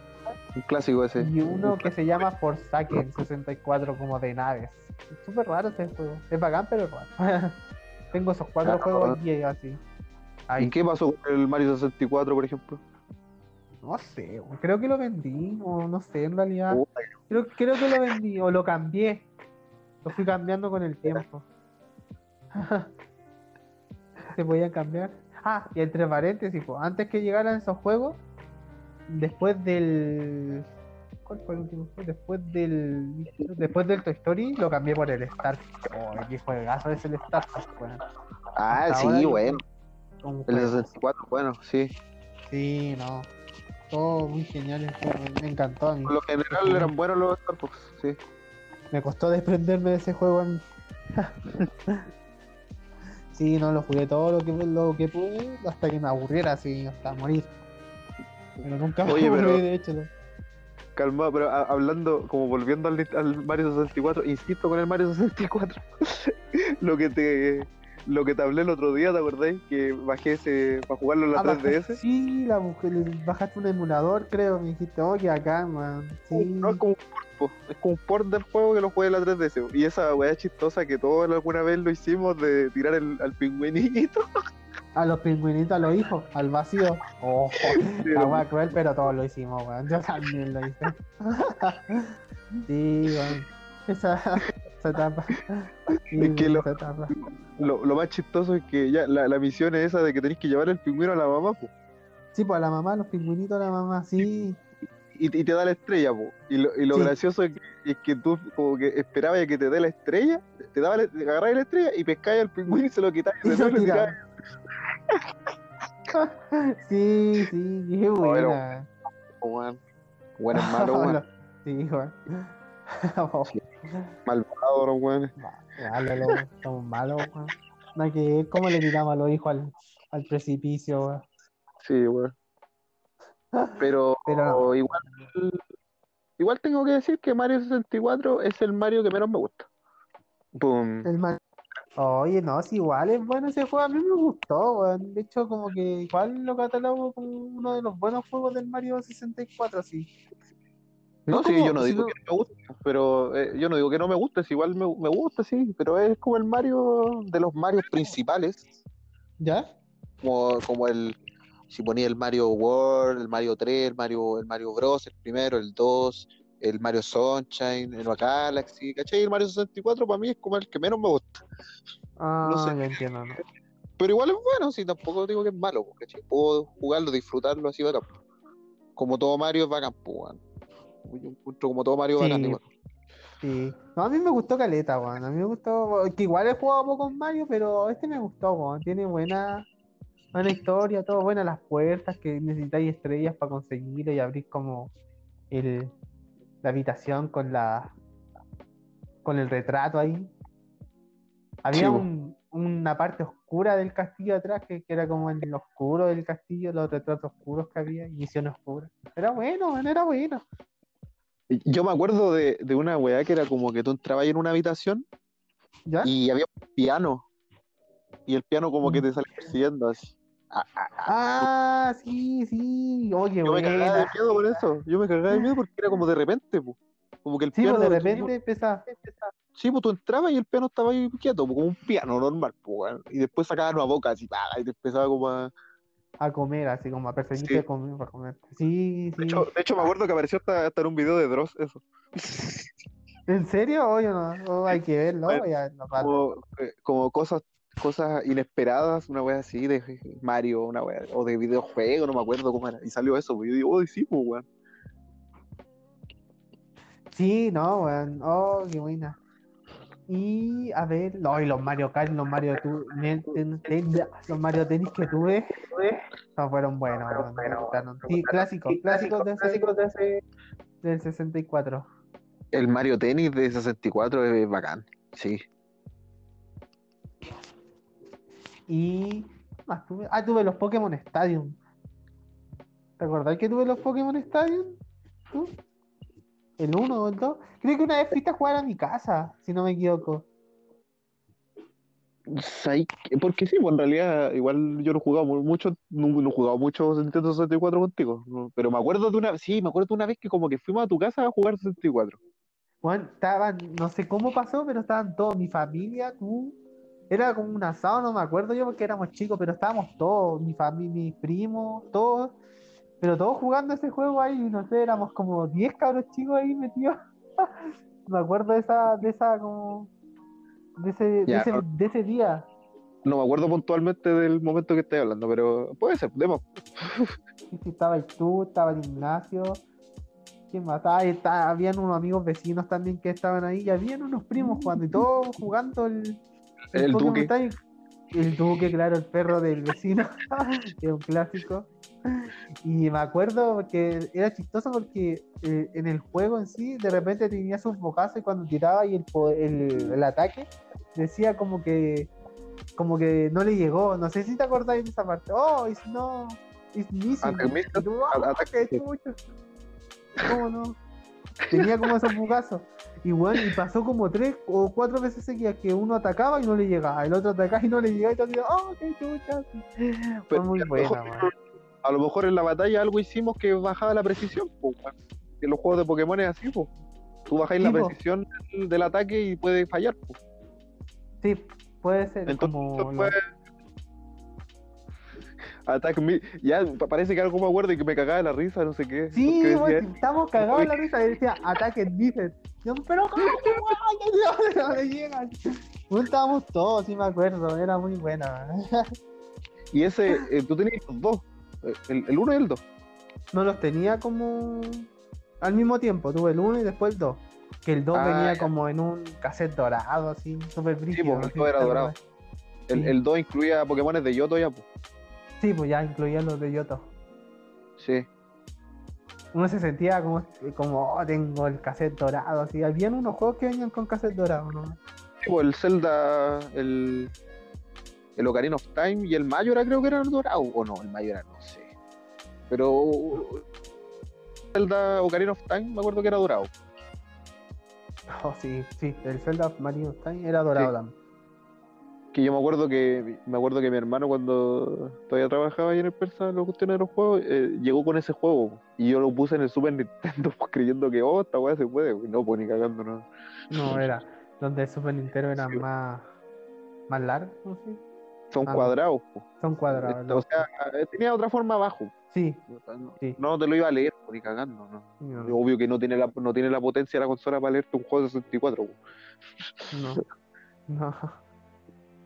un clásico ese. Y uno que se llama Forsaken 64 como de naves. Es súper raro ese juego. Es bacán, pero es raro. [LAUGHS] Tengo esos cuatro ah, juegos aquí así. ¿Y qué pasó con el Mario 64, por ejemplo? No sé, creo que lo vendí, o no sé, en realidad. Creo, creo que lo vendí, o lo cambié. Lo fui cambiando con el tiempo. [LAUGHS] Se podían cambiar. Ah, y entre paréntesis, antes que llegaran esos juegos, después del. ¿Cuál fue el último Después del. Después del Toy Story lo cambié por el Star. Oh, qué juegazo es el Star. Ah, sí, bueno. El 64, bueno, sí. Sí, no. Todo muy genial. Me encantó a mí. Por lo general eran buenos los Star Fox, sí. Me costó desprenderme de ese juego a mí. [LAUGHS] sí, no, lo jugué todo lo que, lo que pude hasta que me aburriera así, hasta morir. Pero nunca me Oye, pero... de hecho. Calma, pero hablando, como volviendo al, al, Mario 64, insisto con el Mario 64, [LAUGHS] lo que te lo que te hablé el otro día, ¿te acordáis? Que bajé ese para jugarlo en la 3DS. Ah, sí, la mujer, bajaste un emulador, creo, me dijiste, oye, acá, man. Sí. No, es como un port, es como un port del juego que lo juegue en la 3DS. Y esa weá chistosa que todos alguna vez lo hicimos de tirar el, al pingüinito. A los pingüinitos, a los hijos, al vacío. Oh, la weá cruel, pero todos lo hicimos, weón. Yo también lo hice. [LAUGHS] sí, weón. Esa, etapa. [LAUGHS] es que lo, lo, más chistoso es que ya la, la, misión es esa de que tenés que llevar el pingüino a la mamá, pues. Sí, pues a la mamá, los pingüinitos a la mamá, sí. Y, y te da la estrella, pues. Y lo, y lo gracioso es que, es que, tú como que esperabas que te dé la estrella, te daba la, agarrabas la estrella y pescabas al pingüino y se lo quitabas y, se lo sí, sí, qué buena. Bueno, bueno, malo, [LAUGHS] bueno. Sí, bueno. [LAUGHS] Malvado, los weones. Malo, somos malos, No hay que cómo le tiramos a los hijos al, al precipicio, Sí, weón. Pero, Pero no. igual, igual tengo que decir que Mario 64 es el Mario que menos me gusta. Boom. El Oye, no, es igual, es bueno ese juego, a mí me gustó, weón. De hecho, como que igual lo catalogo como uno de los buenos juegos del Mario 64, sí. No, sí, como- yo no digo que no me guste, pero eh, yo no digo que no me guste, igual me, me gusta, sí, pero es como el Mario de los Marios principales, ¿Ya? como, como el, si ponía el Mario World, el Mario 3, el Mario, el Mario Bros, el primero, el 2, el Mario Sunshine, el Galaxy, ¿cachai? El Mario 64 para mí es como el que menos me gusta, Ah, No sé. entiendo, ¿no? pero igual es bueno, sí, tampoco digo que es malo, ¿cachai? Puedo jugarlo, disfrutarlo así, bacán. Como todo Mario es bacán, pues. Yo encuentro como todo Mario Sí. bacán igual. Sí. No, a mí me gustó Caleta, weón. A mí me gustó, que igual he jugado poco con Mario, pero este me gustó, weón. Tiene buena, buena historia, todo buenas las puertas que necesitáis estrellas para conseguir y abrir como el, la habitación con la con el retrato ahí. Había Sí, un- una parte oscura del castillo atrás que, que era como en lo oscuro del castillo, los retratos oscuros que había, y misiones oscuras. Era bueno, era bueno. Yo me acuerdo de, de una weá que era como que tú entrabas en una habitación ¿Ya? y había un piano. Y el piano como que Mm. te sale persiguiendo así. Ah, ah, Ah, sí, sí. Oye, yo me cagaba de miedo por eso. Yo me cagaba de miedo porque era como de repente, po. Como que el Sí, piano. pues de repente empieza Sí, pues tú entrabas y el piano estaba ahí quieto, como un piano normal, po. Y después sacaba una boca así, y te empezaba como a. a comer, así como a perseguirte Sí. a comer, para comer. Sí, De sí. hecho, de hecho me acuerdo que apareció hasta, hasta en un video de Dross, eso. [LAUGHS] ¿En serio? Oye, no, oh, hay que verlo. Bueno, ya, no como, eh, como cosas cosas inesperadas, una wea así de Mario, una wea, o de videojuego, no me acuerdo cómo era, y salió eso, y yo digo, oh, sí, pues, weón. Sí, no, weón. Oh, qué buena. Y a ver, no, y los Mario Kart, los Mario tu, ne- ten- ten- los Mario Tennis que tuve, no fueron buenos, gustaron. Sí, clásicos, clásicos de ese, del 64. El Mario Tennis de 64 es bacán, sí. Y más tuve, ah, tuve los Pokémon Stadium. ¿Te acordás que tuve los Pokémon Stadium? ¿Tú? ¿El 1 o el 2? Creo que una vez fuiste a jugar a mi casa, si no me equivoco. Porque sí, pues en realidad, igual yo no he jugado mu- mucho, no, no he jugado mucho Nintendo 64 contigo, ¿no? pero me acuerdo de una, sí, me acuerdo de una vez que como que fuimos a tu casa a jugar 64. Bueno, estaban, no sé cómo pasó, pero estaban todos, mi familia, tú. Era como un asado, no me acuerdo yo porque éramos chicos, pero estábamos todos, mi familia, mis primos, todos. Pero todos jugando ese juego ahí, no sé, éramos como 10 cabros chicos ahí metidos. [LAUGHS] Me acuerdo de esa, de esa como de ese, de ese, no- de ese día. No me acuerdo puntualmente del momento que estoy hablando, pero puede ser, demos. [LAUGHS] Sí, sí, estaba el tú, estaba el Ignacio. ¿Quién más? Estaba, estaba- habían unos amigos vecinos también que estaban ahí, y habían unos primos jugando, y todos jugando el, El Pokémon Duque. Time. El Duque, claro, el perro del vecino, [LAUGHS] que es un clásico. Y me acuerdo que era chistoso porque eh, en el juego en sí, de repente tenía sus bocazos y cuando tiraba y el, el, el ataque decía como que como que no le llegó. No sé si te acordáis de esa parte. Oh, it's no, it's missing. Chucha". ¿Cómo no? Tenía como esos bugazos. Y bueno, y pasó como tres o cuatro veces seguidas que uno atacaba y no le llegaba, el otro atacaba y no le llegaba y todo oh, qué chucha. Fue Pero muy buena, man. A lo mejor en la batalla algo hicimos que bajaba la precisión, pues. En los juegos de Pokémon es así, pues. Tú bajáis Sí, la po. precisión del, del ataque y puede fallar, pues. Sí, puede ser Entonces, como fue- Attack me. Ya pa- parece que algo me acuerdo y que me cagaba de la risa, no sé qué. Sí, decía, estamos cagados en la risa y decía ataque dices. Yo, pero ¿cómo que? No le llegan. Estábamos todos, sí me acuerdo, era muy buena. Y ese, eh, tú tenías los dos, el, el uno y el dos. No los tenía como al mismo tiempo, tuve el 1 y después el 2. Que el 2 Ah, venía ya. como en un cassette dorado, así, súper brígido. pues, no el sé si dos era te dorado. El, Sí. el 2 incluía Pokémones de Yoto ya, pues. Sí, pues ya incluía los de Yoto. Sí. Uno se sentía como, como oh, tengo el cassette dorado, así. Habían unos juegos que venían con cassette dorado, ¿no? Sí, pues, el Zelda, el, el Ocarina of Time y el Majora creo que eran dorados. O no, el Majora no sé. Pero Zelda Ocarina of Time me acuerdo que era dorado. Oh, sí, sí, el Zelda Ocarina of Time era dorado también. Que yo me acuerdo que me acuerdo que mi hermano cuando todavía trabajaba ahí en el Persa en los cuestiones de los juegos, eh, llegó con ese juego y yo lo puse en el Super Nintendo pues, [LAUGHS] creyendo que oh esta weá se puede, no pues ni cagando no. No, era donde el Super Nintendo era más, más largo, ¿sí? Son cuadrados. Son cuadrados. O sea, eh, tenía otra forma abajo. Sí, no, te lo iba a leer, ni cagando. No. Obvio que no tiene, la, no tiene la potencia de la consola para leerte un juego de 64. No. [LAUGHS] no.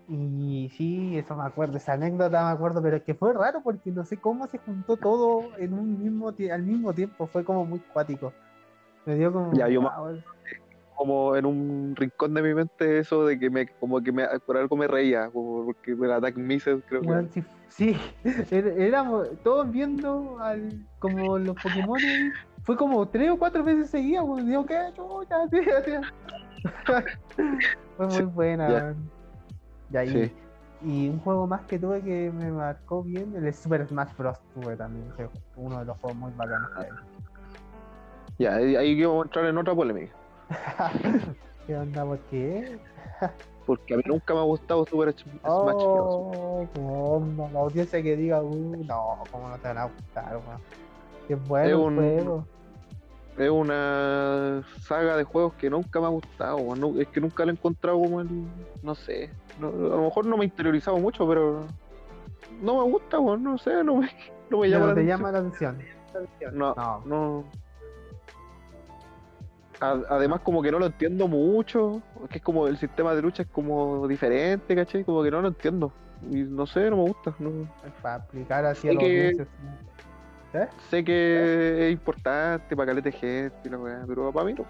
Y sí, eso me acuerdo, esa anécdota me acuerdo, pero es que fue raro porque no sé cómo se juntó todo en un mismo al mismo tiempo, fue como muy cuático. Me dio como. Ya, yo, como en un rincón de mi mente eso de que me como que me por algo me reía como porque el Attack Missiles creo que sí, [LAUGHS] er, éramos todos viendo al como los Pokémon fue como tres o cuatro veces seguidas pues, digo qué chucha [LAUGHS] fue muy buena y, y un juego más que tuve que me marcó bien el Super Smash Bros. tuve también uno de los juegos muy bacanos ya ahí vamos a entrar en otra polémica [LAUGHS] ¿Qué onda? ¿Por qué? Porque a mí nunca me ha gustado Super Smash Bros. Oh, ¿cómo? La audiencia que diga, uh, no, ¿cómo no te van a gustar, man? Qué bueno es un, juego. Es una saga de juegos que nunca me ha gustado, es que nunca lo he encontrado como el. No sé. a lo mejor no me he interiorizado mucho, pero. No me gusta, no sé, no me, [LAUGHS] no me llama, la te llama la atención. No, no, no además como que no lo entiendo mucho, que es como el sistema de lucha es como diferente, ¿cachai? Como que no lo entiendo. Y no sé, no me gusta. No. Para aplicar así a los que, ¿Eh? Sé que es importante para calete gente y la pero para mí no.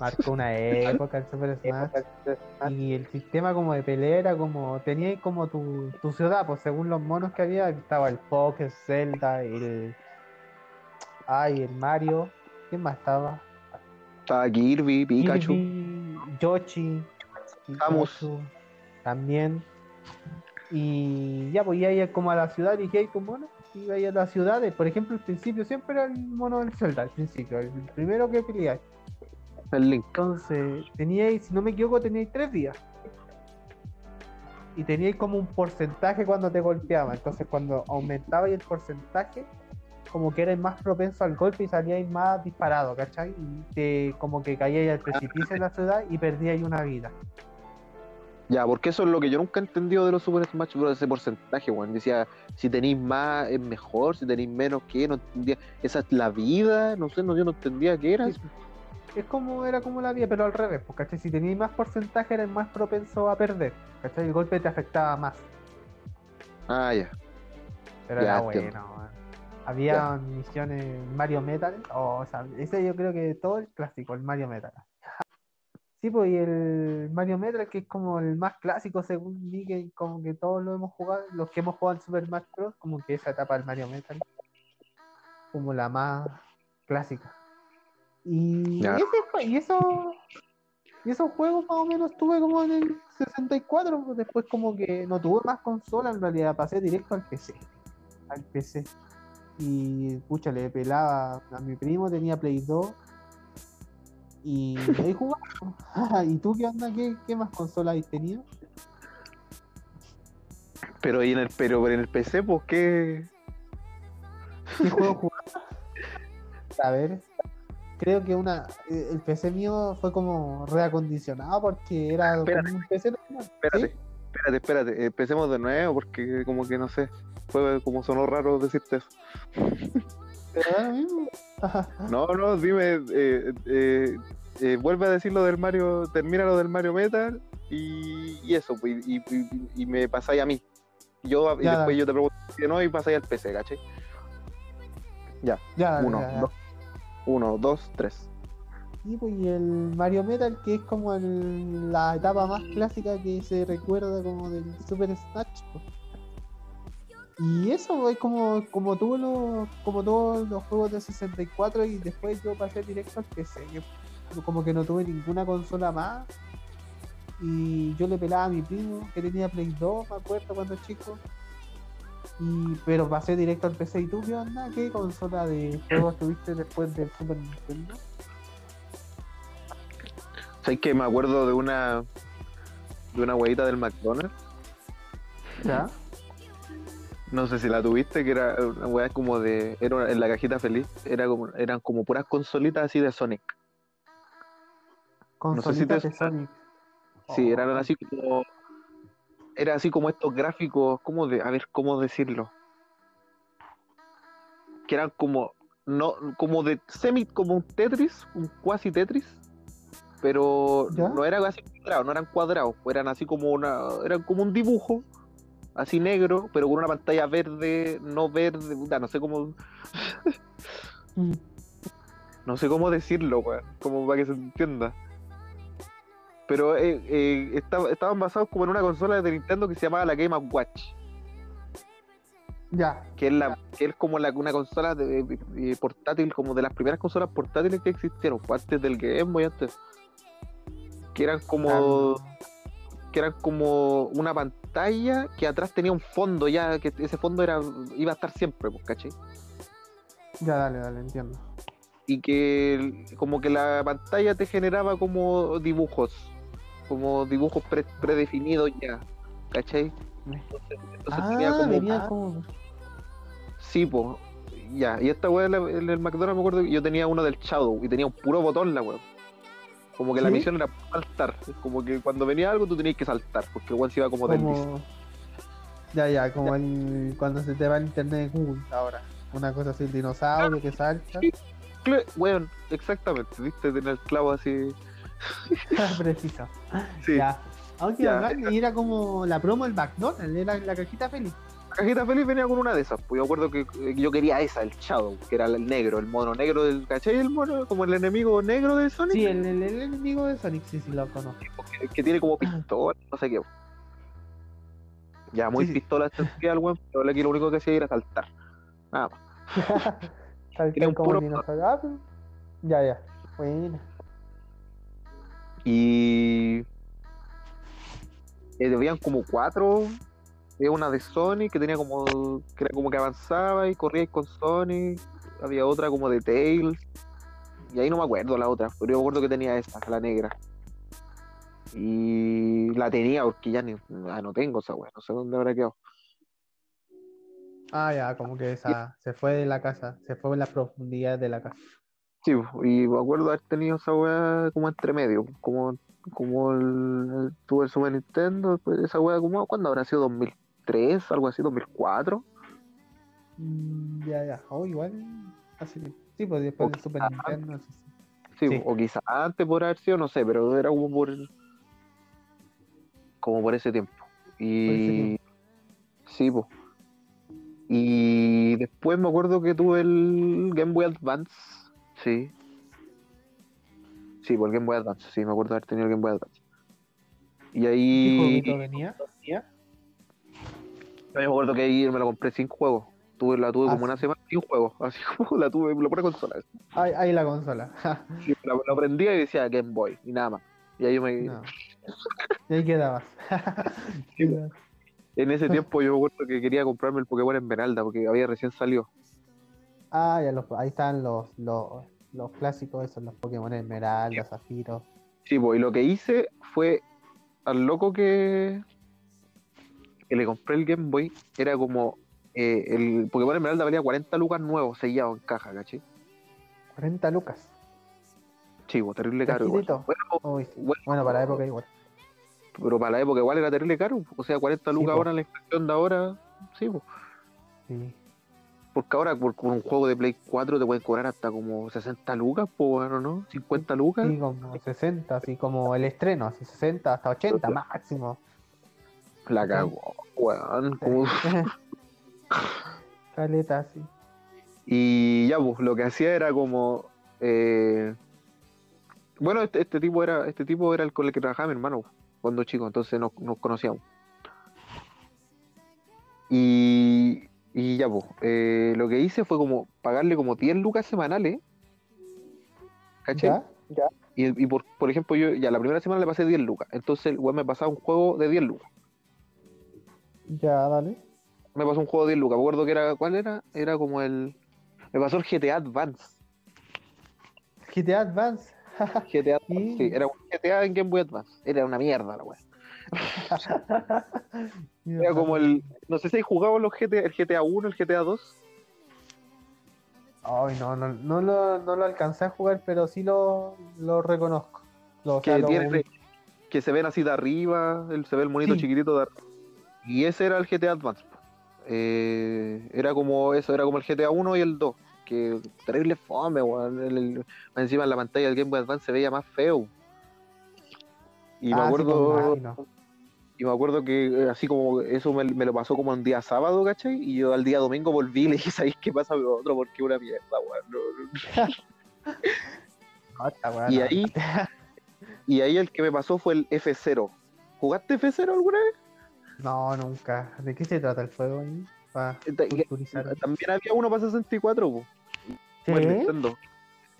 Marcó una época [LAUGHS] el Super Smash. y el sistema como de pelea era como, teníais como tu, tu ciudad, pues según los monos que había, estaba el Poké, Zelda, el... Ay, el Mario. ¿Quién más estaba? Estaba Kirby, Pikachu. Yoshi. Samus. También. Y ya, pues ya ir como a la ciudad y hay como mono. Iba a ir a la ciudad. Por ejemplo, al principio siempre era el mono del Zelda, al principio. El primero que peleáis. El Link. Entonces, teníais, si no me equivoco, teníais tres días. Y teníais como un porcentaje cuando te golpeaba. Entonces, cuando aumentaba el porcentaje, como que eres más propenso al golpe y salíais más disparado, ¿cachai? Y te, como que caíais al precipicio en la ciudad y perdíais una vida. Ya, porque eso es lo que yo nunca he entendido de los Super Smash Bros. ese porcentaje, weón. Decía, si tenéis más es mejor, si tenéis menos, ¿qué? No entendía. Esa es la vida, no sé, no, yo no entendía qué era. Es como, era como la vida, pero al revés, pues, ¿cachai? Si tenéis más porcentaje eres más propenso a perder, ¿cachai? El golpe te afectaba más. Ah, ya. Pero era bueno, había misiones Mario Metal, o, sea, ese yo creo que todo el clásico, el Mario Metal. [LAUGHS] Sí, pues y el Mario Metal, que es como el más clásico según mí, que como que todos lo hemos jugado, los que hemos jugado en Super Smash Bros., como que esa etapa del Mario Metal, como la más clásica. Y, y eso y esos juegos más o menos tuve como en el 64, pues después como que no tuve más consola, en realidad pasé directo al PC. Al PC y pucha, le pelaba a mi primo, tenía Play 2 y [LAUGHS] ahí jugaba. [LAUGHS] ¿Y tú qué onda? ¿Qué, más consolas has tenido? Pero en el, pero en el PC, pues qué. ¿Qué juego [LAUGHS] jugabas? A ver, creo que una el PC mío fue como reacondicionado porque era espérate, un PC Espérate, espérate, espérate, empecemos de nuevo porque como que no sé. Fue como sonó raro decirte eso. no, no, dime, eh, eh, eh, vuelve a decir lo del Mario, termina lo del Mario Metal y, eso, pues, y, me pasáis a mí. Yo, y después yo te pregunto si no y pasáis al PC, ¿cachai? Ya, ya uno, dos, uno, dos, tres. Y pues el Mario Metal, que es como la etapa más clásica que se recuerda como del Super Smash. Pues. Y eso es como, como, tuvo los, como todos los juegos de 64 y después yo pasé directo al PC. como que no tuve ninguna consola más. Y yo le pelaba a mi primo que tenía Play 2, me acuerdo cuando chico. Y, pero pasé directo al PC. ¿Y tú qué onda? ¿Qué consola de juegos tuviste después del Super Nintendo? ¿Sabes que me acuerdo de una de una huevita del McDonald's? ¿Ya? No sé si la tuviste, que era una hueá como de. Era en la cajita feliz, era como, eran como puras consolitas así de Sonic. Consolitas si te de suena. Sonic. Sí, Oh. eran así como. Era así como estos gráficos, ¿cómo de, a ver cómo decirlo? Que eran como, no, como de semi, como un Tetris, un cuasi Tetris, pero ¿Ya? no eran así cuadrados, no eran cuadrados, eran así como una, eran como un dibujo, así negro, pero con una pantalla verde, no verde, puta, no sé cómo, [LAUGHS] no sé cómo decirlo, weón, como para que se entienda. Pero eh, eh, estaba- estaban basados como en una consola de Nintendo que se llamaba la Game Watch, Ya. que es la, que es como la, una consola de, de- de portátil, como de las primeras consolas portátiles que existieron, antes del Game Boy, antes. Que eran como, Ah, que eran como una pantalla que atrás tenía un fondo ya, que ese fondo era, iba a estar siempre, pues, ¿cachai? Ya, dale, dale, entiendo. y que como que la pantalla te generaba como dibujos, como dibujos pre- predefinidos ya, ¿cachai? Entonces, entonces tenía ah, como, venía como. sí, pues, ya, y esta weá en el McDonald's me acuerdo que yo tenía uno del Shadow y tenía un puro botón la weá. Como que la misión era saltar, como que cuando venía algo tú tenías que saltar, porque weón se iba como, del como... Ya, ya, como el... cuando se te va el internet de Google ahora. Una cosa así, el dinosaurio que salta. Sí. Weón, exactamente, viste, tener el clavo así. [LAUGHS] Preciso. Sí. Ya. Aunque Ya. era como la promo del McDonald's, era la cajita feliz. La cajita feliz venía con una de esas, pues yo acuerdo que, que yo quería esa, el Shadow, que era el negro, el mono negro del, ¿cachai? El mono, como el enemigo negro de Sonic, Sí, el, el, el enemigo de Sonic, sí, sí, lo conozco. que, que tiene como pistola, no sé qué. Ya, muy Sí, sí. pistola [LAUGHS] sentía el weón, pero aquí lo único que hacía era saltar. Nada más. [LAUGHS] Tiene un puro-. Ah, pero- Ya, ya. Bueno. Y. eh, habían como cuatro. Había una de Sonic que tenía como. que era como que avanzaba y corría con Sonic. Había otra como de Tails. Y ahí no me acuerdo la otra, pero yo me acuerdo que tenía esa, la negra. Y la tenía porque ya ni, ah, no tengo esa weá, no sé dónde habrá quedado. Ah, ya, como que esa se fue de la casa, se fue en las profundidades de la casa. Sí, y me acuerdo haber tenido esa weá como entre medio, como, como el, el- tuve el Super Nintendo, pues esa weá como, ¿cuándo habrá sido? ¿2003? Algo así, ¿2004? Mm, ya, ya. Oh, igual. Así. Sí, pues después O del Super Nintendo. Sí, sí. Sí, Sí. o quizás antes por haber sido, no sé, pero era como por como por ese tiempo. Y tiempo. sí, pues. Y después me acuerdo que tuve el Game Boy Advance. Sí. Sí, por el Game Boy Advance, sí, me acuerdo haber tenido el Game Boy Advance. Y ¿Qué ahí jueguito venía? Yo me acuerdo que ahí me lo compré sin juegos. Tuve, la tuve Ah, como una sí. semana sin juegos, [LAUGHS] así como la tuve, la pura consola. Ahí, ahí la consola. [LAUGHS] Sí, la, prendía y decía Game Boy, y nada más. Y ahí yo me, no. Y ahí quedabas. [LAUGHS] Sí, En ese tiempo yo me acuerdo que quería comprarme el Pokémon Esmeralda porque había recién salido. Ah, ya los, ahí están los, los, los clásicos, esos, los Pokémon Esmeralda, Zafiro. Sí, pues, y lo que hice fue al loco que, que le compré el Game Boy, era como eh, el Pokémon Esmeralda valía 40 lucas nuevos sellados en caja, ¿cachai? 40 lucas. Sí, pues, terrible caro. igual. Bueno, Uy, sí. bueno, Bueno, para la época igual. pero para la época igual era terrible caro. O sea, 40 Sí, lucas po. ahora en la inflación de ahora, sí, pues. Sí. Porque ahora por, por un juego de Play 4 te pueden cobrar hasta como 60 lucas, pues, ¿no? 50 lucas. Sí, como 60, así como el estreno, así 60 hasta 80 máximo. La cagó, weón. como- [LAUGHS] Caleta, sí. Y ya, pues, lo que hacía era como. eh, Bueno, este, este tipo era este tipo era el con el que trabajaba mi hermano cuando chico, entonces nos, nos conocíamos. Y, y ya, pues, eh, lo que hice fue como pagarle como 10 lucas semanales. ¿Cachai? ¿Ya? Y, y por, por ejemplo, yo ya la primera semana le pasé 10 lucas. Entonces el weón me pasaba un juego de 10 lucas. Ya, dale. me pasó un juego de 10 lucas. Me acuerdo que era, ¿cuál era? Era como el. Me pasó el GTA Advance. GTA Advance. [LAUGHS] GTA Advance, Sí. era un GTA en Game Boy Advance. Era una mierda la weá. [LAUGHS] Era como el. No sé si hay jugado los GTA, el GTA 1, el GTA 2. Ay, no, no, no, lo, no lo alcancé a jugar, pero sí lo, lo reconozco. Lo, o Que, lo tiene- que se ven así de arriba, el- se ve el monito Sí. chiquitito de arriba. Y ese era el GTA Advance. Eh, era como eso, era como el GTA 1 y el 2. Que terrible fome, weón. El- el- más encima en la pantalla del Game Boy Advance se veía más feo. Y me Ah, sí, acuerdo. Y me acuerdo que eh, así como eso me, me lo pasó como un día sábado, ¿cachai? Y yo al día domingo volví y le dije, ¿sabéis qué pasa con otro? Porque una mierda, weón. no, no". No, [LAUGHS] esta weá Y ahí, y ahí el que me pasó fue el F0. ¿Jugaste F0 alguna vez? No, nunca. ¿De qué se trata el juego ahí? Para que- culturizar. También había uno para 64, po, por Nintendo.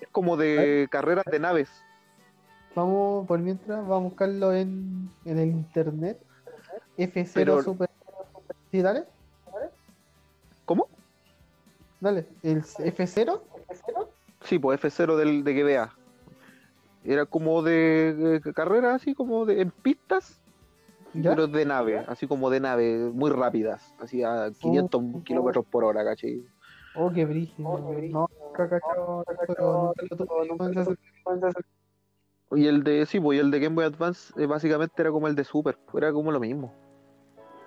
Es como de carreras de naves. Vamos, por mientras, vamos a buscarlo en, en el internet. F0 Pero- Super. Sí, dale. ¿Cómo? Dale. ¿El F0? Sí, pues F0 del, de GBA. Era como de, de carreras así como de en pistas, ¿Ya? pero de nave, así como de nave, muy rápidas, así a 500 Oh. kilómetros por hora, ¿cachai? Oh, qué brígido. No, lo tuve, nunca se- Y el de, sí, pues y el de Game Boy Advance eh, básicamente era como el de Super, era como lo mismo.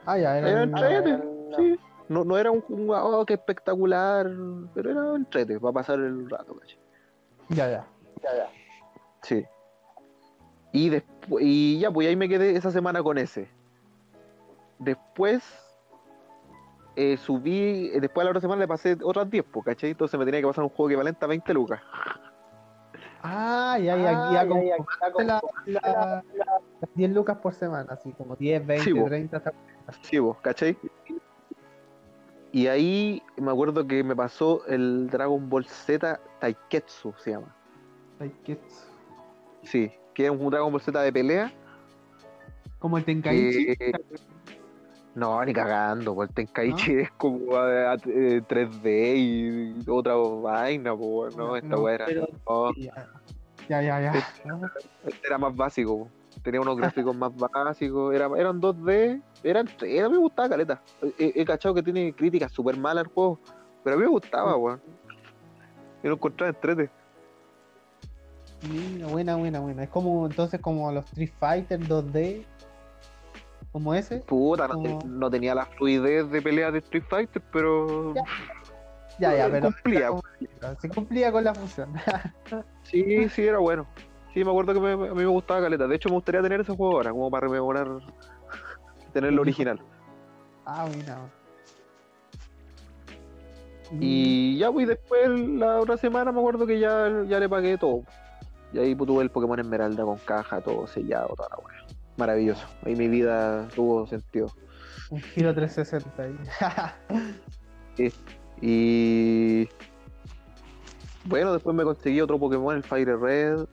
Ah, ya, era. Era el- entrete, sí. No, no era un, un oh, qué espectacular, pero era entrete, para pasar el rato, ¿cachai? Ya, ya. Sí. Y después, y ya, pues ahí me quedé esa semana con ese. Después eh, subí, eh, después a la otra semana le pasé otras 10, pues, ¿cachai? Entonces me tenía que pasar un juego equivalente a 20 lucas. Ah, ya, ya, ya, como la, la- las 10 lucas por semana, así como 10, 20, Sí, bo. 30, hasta Sí, vos, ¿cachai? Y ahí me acuerdo que me pasó el Dragon Ball Z Taiketsu, se llama. Taiketsu. Sí, que es un Dragon Ball Z de pelea. Como el Tenkaichi. que- No, ni cagando, pues el Tenkaichi es como a- a- eh, 3D y otra vaina, pues, no, esta No, era, pero- no, Ya, ya, ya. este era más básico, po. tenía unos gráficos más básicos, era, eran 2D, eran, era, me gustaba caleta. He, he cachado que tiene críticas súper malas al juego, pero a mí me gustaba, weón. Yo lo encontraba entrete. Mira, buena, buena, buena. Es como entonces como los Street Fighter 2D. Como ese. Puta, no, Como- te- no tenía la fluidez de pelea de Street Fighter, pero Ya. Ya, ya, pero. cumplía. Se cumplía con la función. [LAUGHS] Sí, sí, era bueno. Sí, me acuerdo que me- a mí me gustaba caleta. De hecho, me gustaría tener ese juego ahora, como para rememorar, [LAUGHS] tener el original. ah, buena. Y ya, pues, después la otra semana me acuerdo que ya, ya le pagué todo. Y ahí tuve el Pokémon Esmeralda con caja, todo sellado, toda la weá. Maravilloso. Ahí mi vida tuvo sentido. Un giro 360 ahí. [LAUGHS] Y bueno, después me conseguí otro Pokémon, el Fire Red.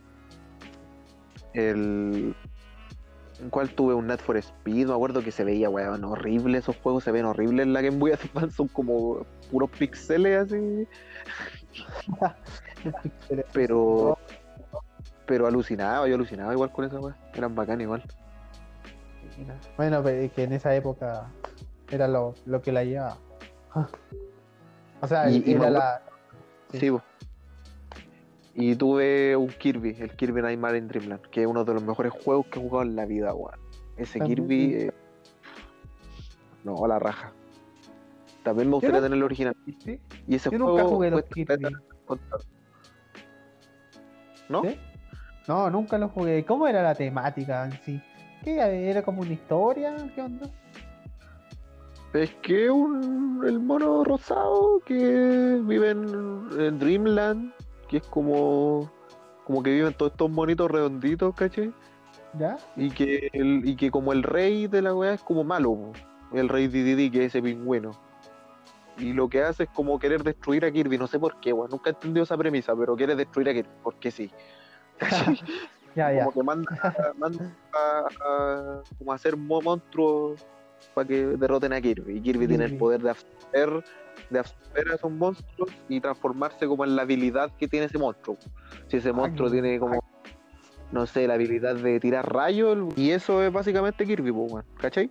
El en cual tuve un Net for Speed, me acuerdo que se veía weón horrible, esos juegos se ven horribles en la Game Boy [LAUGHS] Advance, son como puros pixeles así, [LAUGHS] pero pero alucinaba, yo alucinaba igual con esa weá, eran bacán igual. Bueno, pero es que en esa época era lo, lo que la llevaba. O sea, Y- era la. Sí. Y tuve un Kirby, el Kirby Nightmare in Dreamland, que es uno de los mejores juegos que he jugado en la vida, weón. Ese También, Kirby. eh, No, la raja. También me gustaría no- tener el original. Sí. Y ese Yo juego. nunca jugué los Kirby. ¿No? ¿Sí? No, nunca lo jugué. ¿Cómo era la temática en sí? ¿Qué era como una historia? ¿Qué onda? Es que un, el mono rosado que vive en, en Dreamland, que es como. Como que viven todos estos monitos redonditos, ¿cachai? ¿Ya? Y que, el, y que como el rey de la weá es como malo, el rey Dididi, que es ese pingüino. Y lo que hace es como querer destruir a Kirby, no sé por qué, weón. Nunca he entendido esa premisa, pero quiere destruir a Kirby, porque sí. Ya, [LAUGHS] ya. como que manda, [LAUGHS] manda a, a- como a hacer mo- monstruos para que derroten a Kirby. Y Kirby tiene el poder de absorber, de absorber a esos monstruos y transformarse como en la habilidad que tiene ese monstruo. Si ese monstruo tiene como, no sé, la habilidad de tirar rayos, y eso es básicamente Kirby, weón, ¿cachai?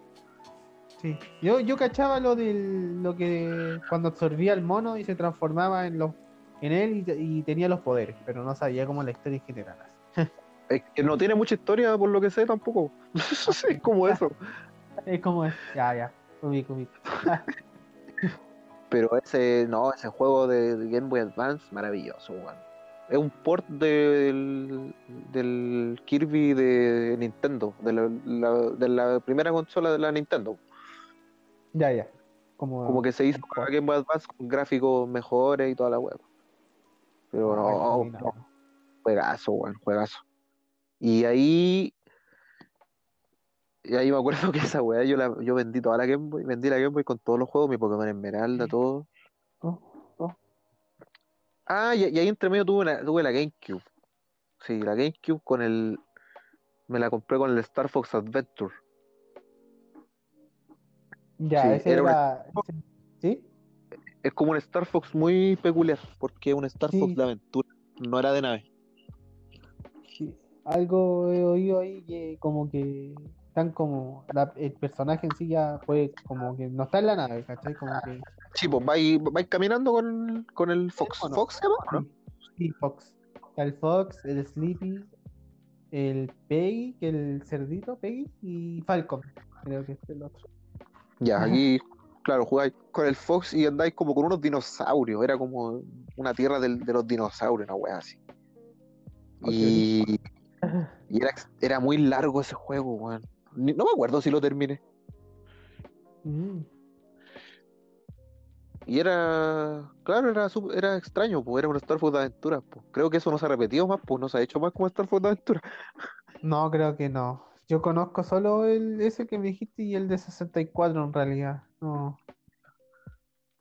Sí. Yo, yo cachaba lo del lo que cuando absorbía el mono y se transformaba en los en él y, te- y tenía los poderes, pero no sabía cómo la historia en general. [LAUGHS] Es que no tiene mucha historia por lo que sé tampoco. [LAUGHS] es como eso. [LAUGHS] Es como es. Ya, ya. Ubico, ubico. Pero ese, no, ese juego de, de Game Boy Advance, maravilloso, weón. Es un port del, del Kirby de Nintendo, de la, la- de la primera consola de la Nintendo. Ya, ya. Como, Como que se hizo para Game Boy Advance con gráficos mejores y toda la web. Pero no, no, juegazo, weón, juegazo. Y ahí, y ahí me acuerdo [LAUGHS] que esa weá yo, la, yo vendí toda la Game Boy, vendí la Game Boy con todos los juegos, mi Pokémon Esmeralda, todo. Oh, oh. Ah, y, y ahí entre medio tuve, una, tuve la GameCube. Sí, la GameCube con el. Me la compré con el Star Fox Adventure. Ya, Sí, ese era era. una- ¿Sí? Es como un Star Fox muy peculiar, porque es un Star Sí. Fox de aventura, no era de nave. Sí. Algo he oído ahí que como que están como la- el personaje en sí ya fue como que no está en la nave, ¿cachai? Como que Sí, pues vais, vais caminando con, con el Fox. ¿o no? ¿Fox se llama? no? Sí, Fox. El Fox, el Sleepy, el Peggy, que el cerdito, Peggy, y Falcon. Creo que es el otro. Ya, aquí, claro, jugáis con el Fox y andáis como con unos dinosaurios. Era como una tierra del- de los dinosaurios, una wea así. Y, y era, era muy largo ese juego, weón. No me acuerdo si lo terminé. Mm. Y era, claro, era, era extraño, pues era un Star Fox de aventuras, pues. Creo que eso no se ha repetido más, pues no se ha hecho más como Star Fox de aventuras. No, creo que no. Yo conozco solo el ese que me dijiste y el de 64 en realidad. No,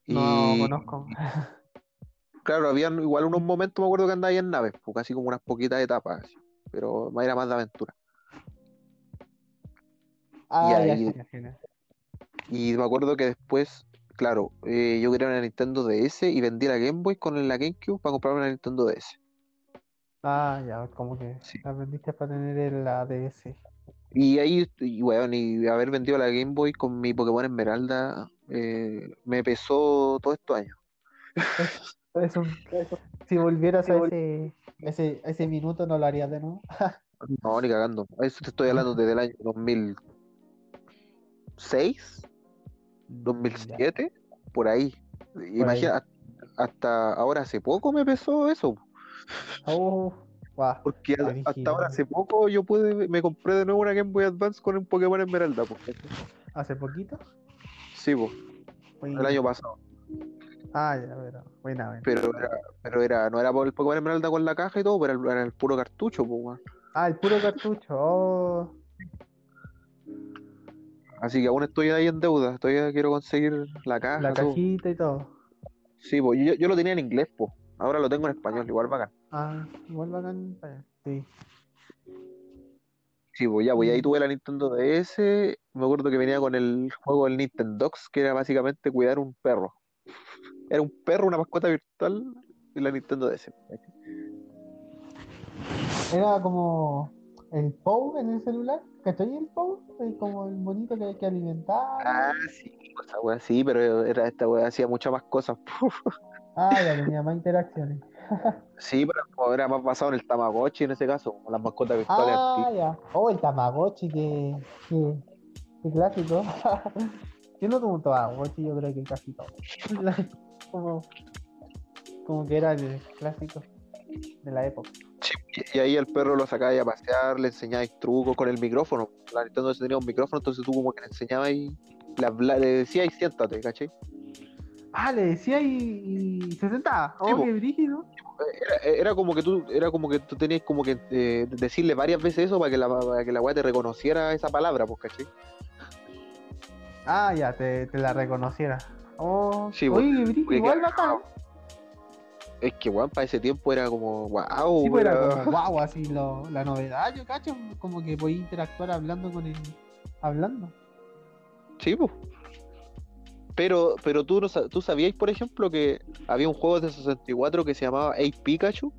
no Y conozco. [LAUGHS] claro, habían igual unos momentos, me acuerdo que andaba ahí en naves, pues casi como unas poquitas etapas, así, pero era más de aventura. Ah, ya, ahí- ya, ya, ya. Y me acuerdo que después, claro, eh, yo quería una Nintendo DS y vendí la Game Boy con la GameCube para comprarme una Nintendo DS. Ah, ya, como que Sí. la vendiste para tener el ADS. Y ahí, y weón, y haber vendido la Game Boy con mi Pokémon Esmeralda eh, me pesó todos estos años. Eso, si volvieras a ese, ese, a ese minuto, no lo harías de nuevo. [LAUGHS] No, ni cagando. Eso te estoy hablando desde el año 2006, 2007, por ahí. Imagina, hasta ahora hace poco me pesó eso, Oh, porque hasta ahora hace poco yo pude, me compré de nuevo una Game Boy Advance con un Pokémon Esmeralda, pues. ¿Hace poquito? Sí, pues, el año pasado. Ah, ya, pero buena, buena. Pero era, pero era, no era por el Pokémon Esmeralda con la caja y todo, pero era el, era el puro cartucho, pues, weón. Ah, el puro cartucho. Oh, Así que aún estoy ahí en deuda, todavía quiero conseguir la caja. la todo. cajita y todo. Sí, pues yo, yo lo tenía en inglés, pues. Ahora lo tengo en español, igual bacán. Ah, igual bacán. eh, Sí. Sí, pues ya, pues ahí Mm. tuve la Nintendo DS. Me acuerdo que venía con el juego del Nintendox, que era básicamente cuidar un perro. Era un perro, una mascota virtual y la Nintendo DS. Era como el POW en el celular. ¿Cachai el POW? Es como el bonito que hay que alimentar. Ah, sí, esa wea sí, pero era esta wea hacía muchas más cosas. [LAUGHS] Ah, ya tenía más interacciones. Sí, pero era más basado en el Tamagotchi en ese caso, las mascotas virtuales Ah, ya. Oh, el Tamagotchi, que, que, que clásico. [LAUGHS] Yo no tuve un Tamagotchi, yo creo que casi todo. [LAUGHS] como, como que era el clásico de la época. Sí, y ahí el perro lo sacabas a pasear, le enseñabas trucos con el micrófono. La Nintendo tenía un micrófono, entonces tú como que le enseñabas y le, le decías siéntate, ¿cachai? Ah, le decía y, y se sentaba. Sí, Oh, qué brígido. Era, era como que tú, era como que tú tenías como que eh, decirle varias veces eso para que la, para que la weá te reconociera esa palabra, pues, ¿cachai? Ah, ya, te, te la reconociera. Oh, Sí, oye, qué brígido, igual bacán. Es que weón, para ese tiempo era como, wow, Sí, pues era como wow, así lo, la novedad, yo cacho, como que podía interactuar hablando con el. hablando. Sí, pues. Pero, pero tú, no, tú sabías, por ejemplo, que había un juego de 64 que se llamaba 8 Pikachu.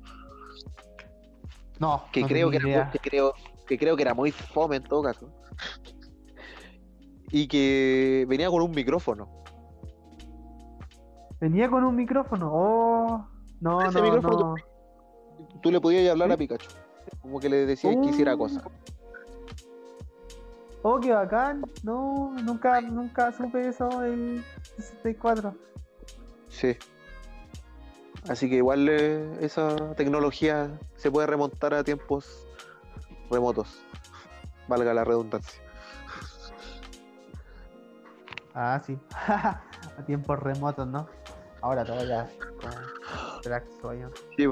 No, que, no creo que, era, que, creo, que creo que era muy fome en todo caso. Y que venía con un micrófono. Venía con un micrófono. Oh, no, Ese no, micrófono no. Tú le podías hablar ¿Sí? a Pikachu. Como que le decías que hiciera Uh. cosas. Oh, qué bacán. No, nunca, nunca supe eso del 64. Sí. Así que igual eh, esa tecnología se puede remontar a tiempos remotos. Valga la redundancia. Ah, sí. [LAUGHS] A tiempos remotos, ¿no? Ahora Crack sueño. Sí.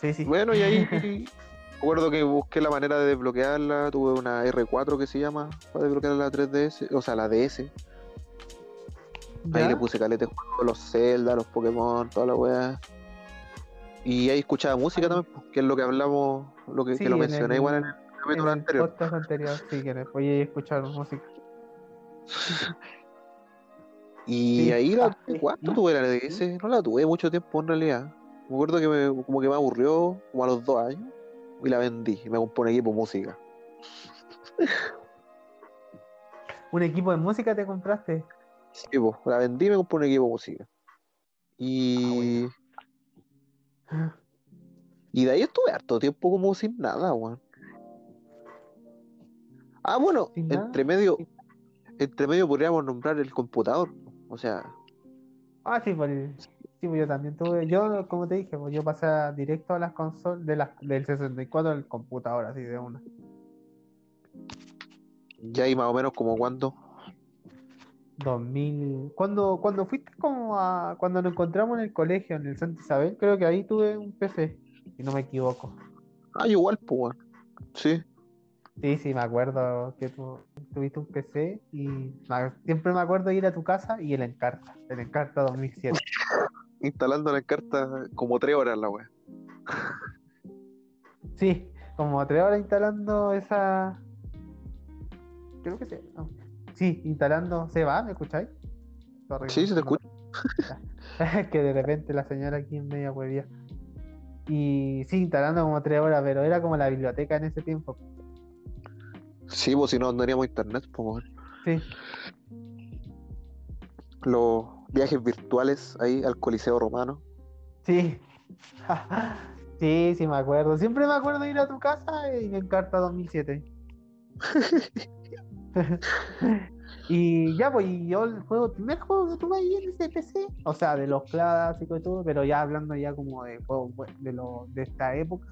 Sí, sí. Bueno, y ahí [LAUGHS] recuerdo que busqué la manera de desbloquearla. Tuve una R4 que se llama para desbloquear la 3DS, o sea, la DS. Ahí ¿Ya? le puse calete juego, los Zelda, los Pokémon, toda la weá. Y ahí escuchaba música también, pues, que es lo que hablamos, lo que, Sí, que lo en mencioné el- igual en el capítulo anterior. podcast anterior, sí, que voy a escuchar música. Y Sí. ahí la Ah, tuve. ¿cuánto tuve la DS? No la tuve mucho tiempo en realidad. Me acuerdo que me, como que me aburrió como a los dos años y la vendí y me compré un equipo de música. [LAUGHS] ¿Un equipo de música te compraste? Sí, la vendí y me compré un equipo de música. Y, y de ahí estuve harto tiempo como sin nada, weón. Ah, bueno, entre medio, entre medio podríamos nombrar el computador. O sea, Ah, sí, por el- sí, pues yo también tuve. Yo, como te dije, pues yo pasé directo a las consolas de la, del 64 al computador, así de una. ya ahí más o menos como cuando. 2000. Cuando, cuando fuiste como a. Cuando nos encontramos en el colegio, en el Santa Isabel, creo que ahí tuve un PC, si no me equivoco. Ah, igual, pues. Sí. Sí, sí, me acuerdo que tú tuviste un PC y me- siempre me acuerdo de ir a tu casa y el Encarta, el Encarta 2007. [LAUGHS] instalando la carta como tres horas la wea. Sí, como tres horas instalando esa. Creo que sí. no. Sí, instalando. ¿Se va? ¿Me escucháis? Sí, se te no. escucha. Es [LAUGHS] que de repente la señora aquí en media huevía. Y sí, instalando como tres horas, pero era como la biblioteca en ese tiempo. Sí, pues si no andaríamos a internet, pues. Sí, Los viajes virtuales ahí al Coliseo Romano. sí. [LAUGHS] Sí, sí, me acuerdo. Siempre me acuerdo ir a tu casa y me encarta 2007. Y ya, pues, y yo el juego, el primer juego que tuve ahí en ese PC, o sea, de los clásicos y todo, pero ya hablando ya como de juegos de, esta época,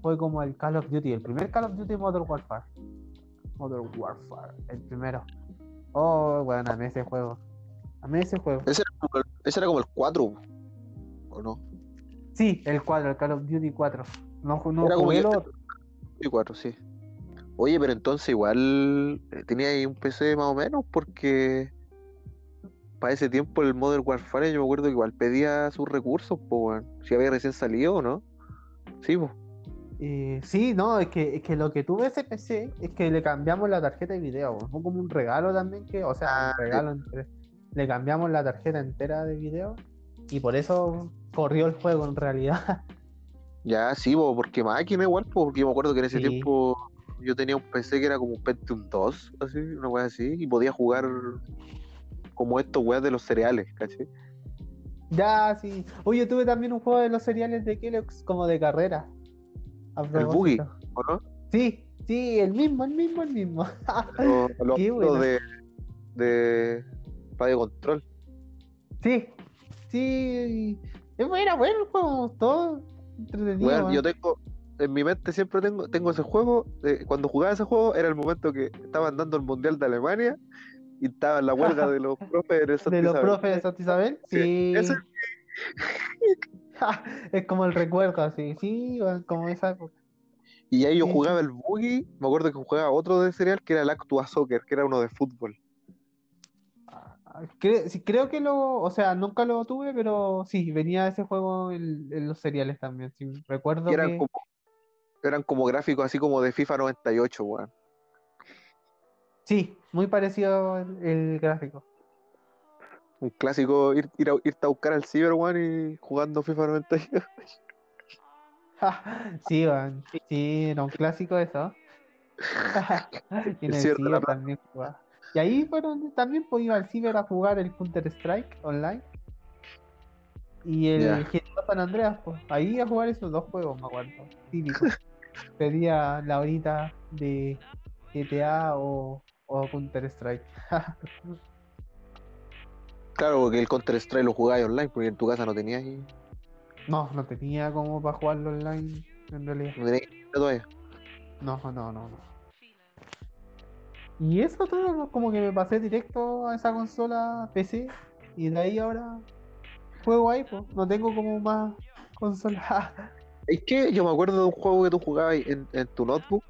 fue como el Call of Duty, el primer Call of Duty Modern Warfare. Modern Warfare, el primero. Oh, bueno, amé ese juego. Amé ese juego. Ese era como el, ese era como el 4, ¿o no? Sí, el 4, el Call of Duty 4. No, no Era como el otro. Y 4, sí. Oye, pero entonces igual eh, tenía ahí un PC más o menos porque para ese tiempo el Modern Warfare yo me acuerdo que igual pedía sus recursos, pues. Si había recién salido o no. Sí, pues. Eh, sí, no, es que, es que lo que tuve ese PC es que le cambiamos la tarjeta de video. Fue como un regalo también, que, o sea, Ah, un regalo entre- Le cambiamos la tarjeta entera de video y por eso corrió el juego en realidad. [LAUGHS] Ya, sí, po, porque máquina igual, po, porque yo me acuerdo que en ese Sí. tiempo yo tenía un PC que era como un Pentium 2, así, una weá así, y podía jugar como estos weas de los cereales, ¿cachai? ya, sí. Oye, tuve también un juego de los cereales de Kellogg's como de carrera. El Boogie. ¿o no? Sí, sí, el mismo, el mismo, el mismo. [LAUGHS] De, de radio control. Sí, sí. Era bueno el juego, todo entretenido. Weón, yo tengo, en mi mente siempre tengo, tengo ese juego, eh, cuando jugaba ese juego era el momento que estaban dando el Mundial de Alemania y estaba en la huelga de los [LAUGHS] profes el Santa De los Isabel. profes de Santa Isabel, Sí, sí. [LAUGHS] Es como el recuerdo, así, sí, como esa época. Y ahí yo jugaba el boogie, me acuerdo que jugaba otro de cereal que era el Actua Soccer, que era uno de fútbol. Cre- sí, creo que lo, o sea, nunca lo tuve, pero sí, venía ese juego en, en los seriales también. Sí, recuerdo eran que como, eran como gráficos así como de FIFA 98, weón. Sí, muy parecido el, el gráfico. Un clásico ir, ir a, irte a buscar al Cyber One y jugando FIFA 98. [LAUGHS] sí, man. sí, era un clásico eso. y [LAUGHS] [LAUGHS] en el Ciber también jugaba. Y ahí fueron, también pues iba al Ciber a jugar el Counter Strike online. Y el. GTA San Andreas, pues. Ahí a jugar esos dos juegos, me acuerdo. Típico. [LAUGHS] Pedía la horita de GTA o, o Counter Strike. [LAUGHS] Claro, porque el Counter Strike lo jugabas online, porque en tu casa no tenías, y- no, no tenía como para jugarlo online, en realidad. no tenías todavía. No, no, no, no. Y eso todo, como que me pasé directo a esa consola PC y de ahí ahora juego ahí, pues. No tengo como más consola. [LAUGHS] Es que yo me acuerdo de un juego que tú jugabas en, en tu notebook,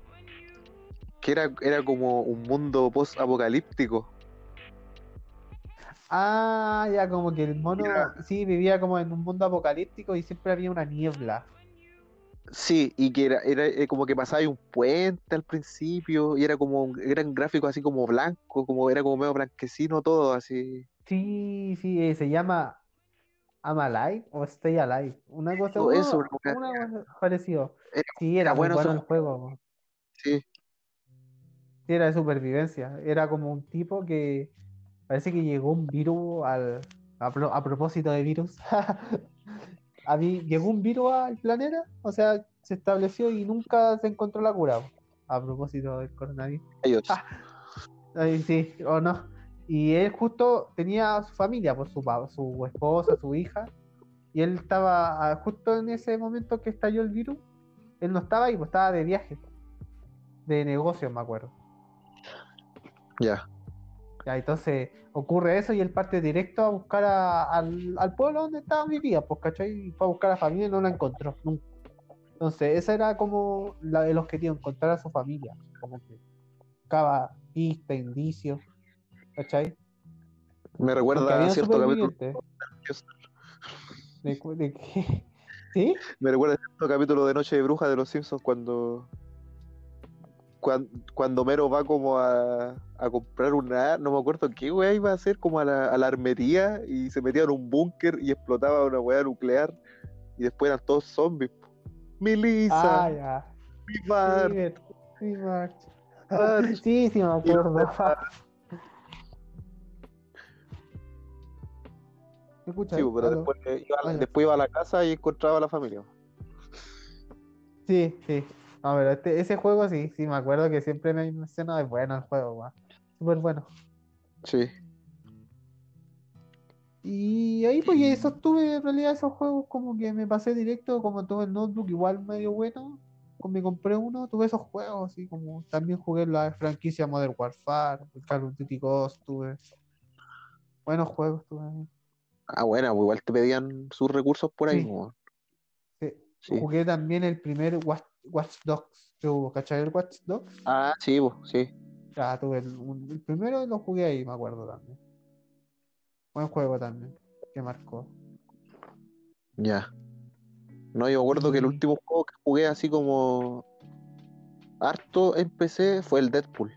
que era, era como un mundo post-apocalíptico. ah, ya como que el mono, Era- sí, vivía como en un mundo apocalíptico y siempre había una niebla. Sí, y que era, era eh, como que pasaba un puente al principio, y era como, un- eran gráficos así como blanco, como era como medio blanquecino todo, así. Sí, sí, eh, se llama I'm Alive o Stay Alive. Una cosa, Oh, uno- eso, una cosa una cosa parecido. Era- Sí, era era bueno el juego. Sí, Sí, era de supervivencia. Era como un tipo que parece que llegó un virus al. A, pro- a propósito de virus. [LAUGHS] Habí- llegó un virus al planeta, o sea, se estableció y nunca se encontró la cura. A propósito del coronavirus. ellos. Ah. Ay, sí, o no. Y él justo tenía a su familia, por su, pa- su esposa, su hija. Y él estaba ah, justo en ese momento que estalló el virus. Él no estaba ahí, pues estaba de viaje. De negocios, me acuerdo. Ya. Ya, entonces ocurre eso y él parte directo a buscar a- al, al pueblo donde estaba vivía, pues, ¿cachai? Fue a buscar a la familia y no la encontró, nunca. Entonces, ese era como la- el objetivo, encontrar a su familia. Como que buscaba pistas, indicios, ¿cachai? Me recuerda a cierto capítulo. ¿De, cu- de qué? [LAUGHS] ¿Sí? Me recuerda a cierto capítulo de Noche de Bruja de los Simpsons cuando. Cuando, cuando Mero va como a, a comprar una. No me acuerdo qué weá iba a hacer, como a la, a la armería y se metía en un búnker y explotaba una weá nuclear y después eran todos zombies. Melissa, Ah, ya. Bart, Bert, [LAUGHS] sí. Sí, me acuerdo. [LAUGHS] Sí, pero Aló. después iba, Ah, después iba a la casa y encontraba a la familia. Sí, sí. No, pero este, ese juego sí, sí, me acuerdo que siempre me mencionado, es bueno el juego, weón. Súper bueno. Sí. Y ahí pues eso tuve en realidad esos juegos como que me pasé directo, como tuve el notebook igual medio bueno, como me compré uno, tuve esos juegos así como también jugué la franquicia Modern Warfare, Call of Duty Ghost, tuve buenos juegos tuve. Ah, bueno, pues igual te pedían sus recursos por ahí. Sí. po. Sí. Sí. Jugué también el primer Watch, Watch Dogs ¿cachai? El Watch Dogs. Ah, sí, po, sí. Ya, tuve el, un- el primero lo jugué ahí, me acuerdo también. Buen juego también, que marcó. Ya. No, yo me acuerdo que el último juego que jugué así como harto en PC fue el Deadpool.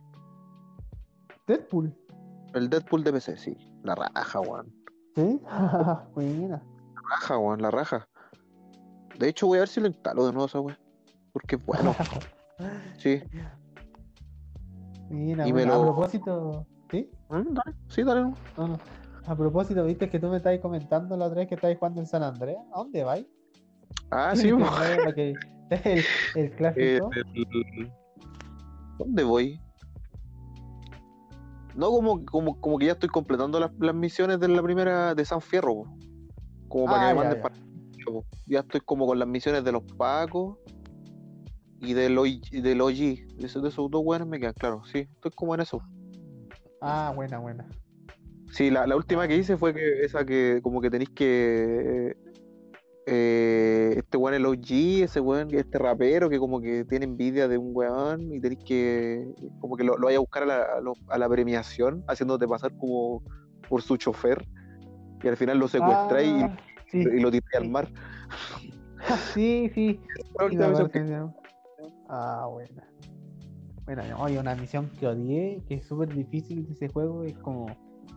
Deadpool. El Deadpool de PC, sí. La raja, weón. ¿Sí? [LAUGHS] Buena. La raja, weón, la raja. De hecho, voy a ver si lo instalo de nuevo esa weón. Porque es bueno, [LAUGHS] sí. Mira, Y me a propósito, ¿sí? Dale, sí, dale. no. No, no. A propósito, viste que tú me estabas comentando la otra vez que estabas jugando en San Andreas. ¿A dónde vais? Ah, sí. [LAUGHS] Para que- el, el Eh, clásico. el- ¿Dónde voy? No, como, como, como que ya estoy completando las, las misiones de la primera de San Fierro, po. Como para Ah, que me manden para. Ya estoy como con las misiones de los Pacos y del OG, del OG. De esos, de esos dos weones me quedan, claro. Sí, estoy como en eso. Ah, buena, buena. Sí, la, la última que hice fue que esa que como que tenéis que eh, este weón el OG, ese weón, este rapero que como que tiene envidia de un weón y tenéis que como que lo, lo vaya a buscar a la, a lo- a la premiación, haciéndote pasar como por su chofer y al final lo secuestráis Ah, sí, y, y lo tiráis al mar. sí, sí. [LAUGHS] La Sí, Ah, buena. Bueno, hay una misión que odié, que es súper difícil de ese juego, es como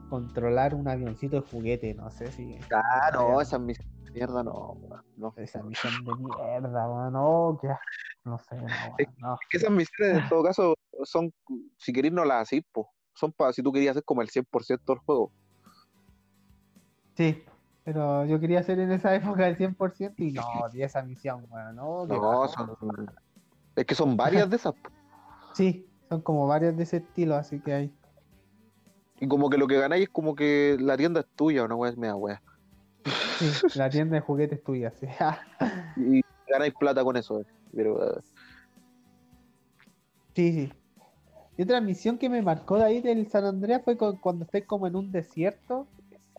controlar un avioncito de juguete, no sé si... Claro, esa misión de mierda no, no. Esa misión de mierda, no, que no sé, no, es, que esas misiones en todo caso son, si querés no las así, po. son para si tú querías hacer como el 100% del juego. Sí, pero yo quería hacer en esa época el 100% y no, di esa misión, bueno, no. No, son, es que son varias de esas. [LAUGHS] Sí, son como varias de ese estilo, así que hay. Y como que lo que ganáis es como que la tienda es tuya, una weá es mea weá. Sí, la tienda de juguetes es tuya, sí. [LAUGHS] y ganáis plata con eso, eh, pero. Eh. Sí, sí. Y otra misión que me marcó de ahí del San Andreas fue cuando estés como en un desierto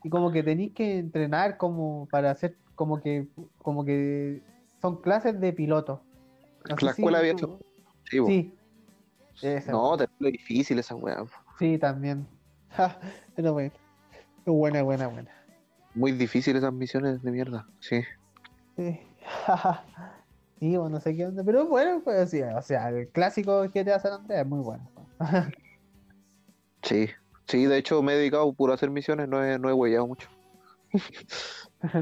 y como que tenéis que entrenar como para hacer como que como que son clases de piloto. La escuela había hecho. Sí. no, te difícil esa weá. Sí, también. [LAUGHS] Pero bueno. Buena, buena, buena. Muy difícil esas misiones de mierda, sí. Sí. [LAUGHS] sí, bueno, no sé qué onda. Pero bueno, pues sí, o sea, el clásico que te San Andreas es muy bueno. [LAUGHS] sí, sí, de hecho me he dedicado puro a hacer misiones, no he, no he huellado mucho.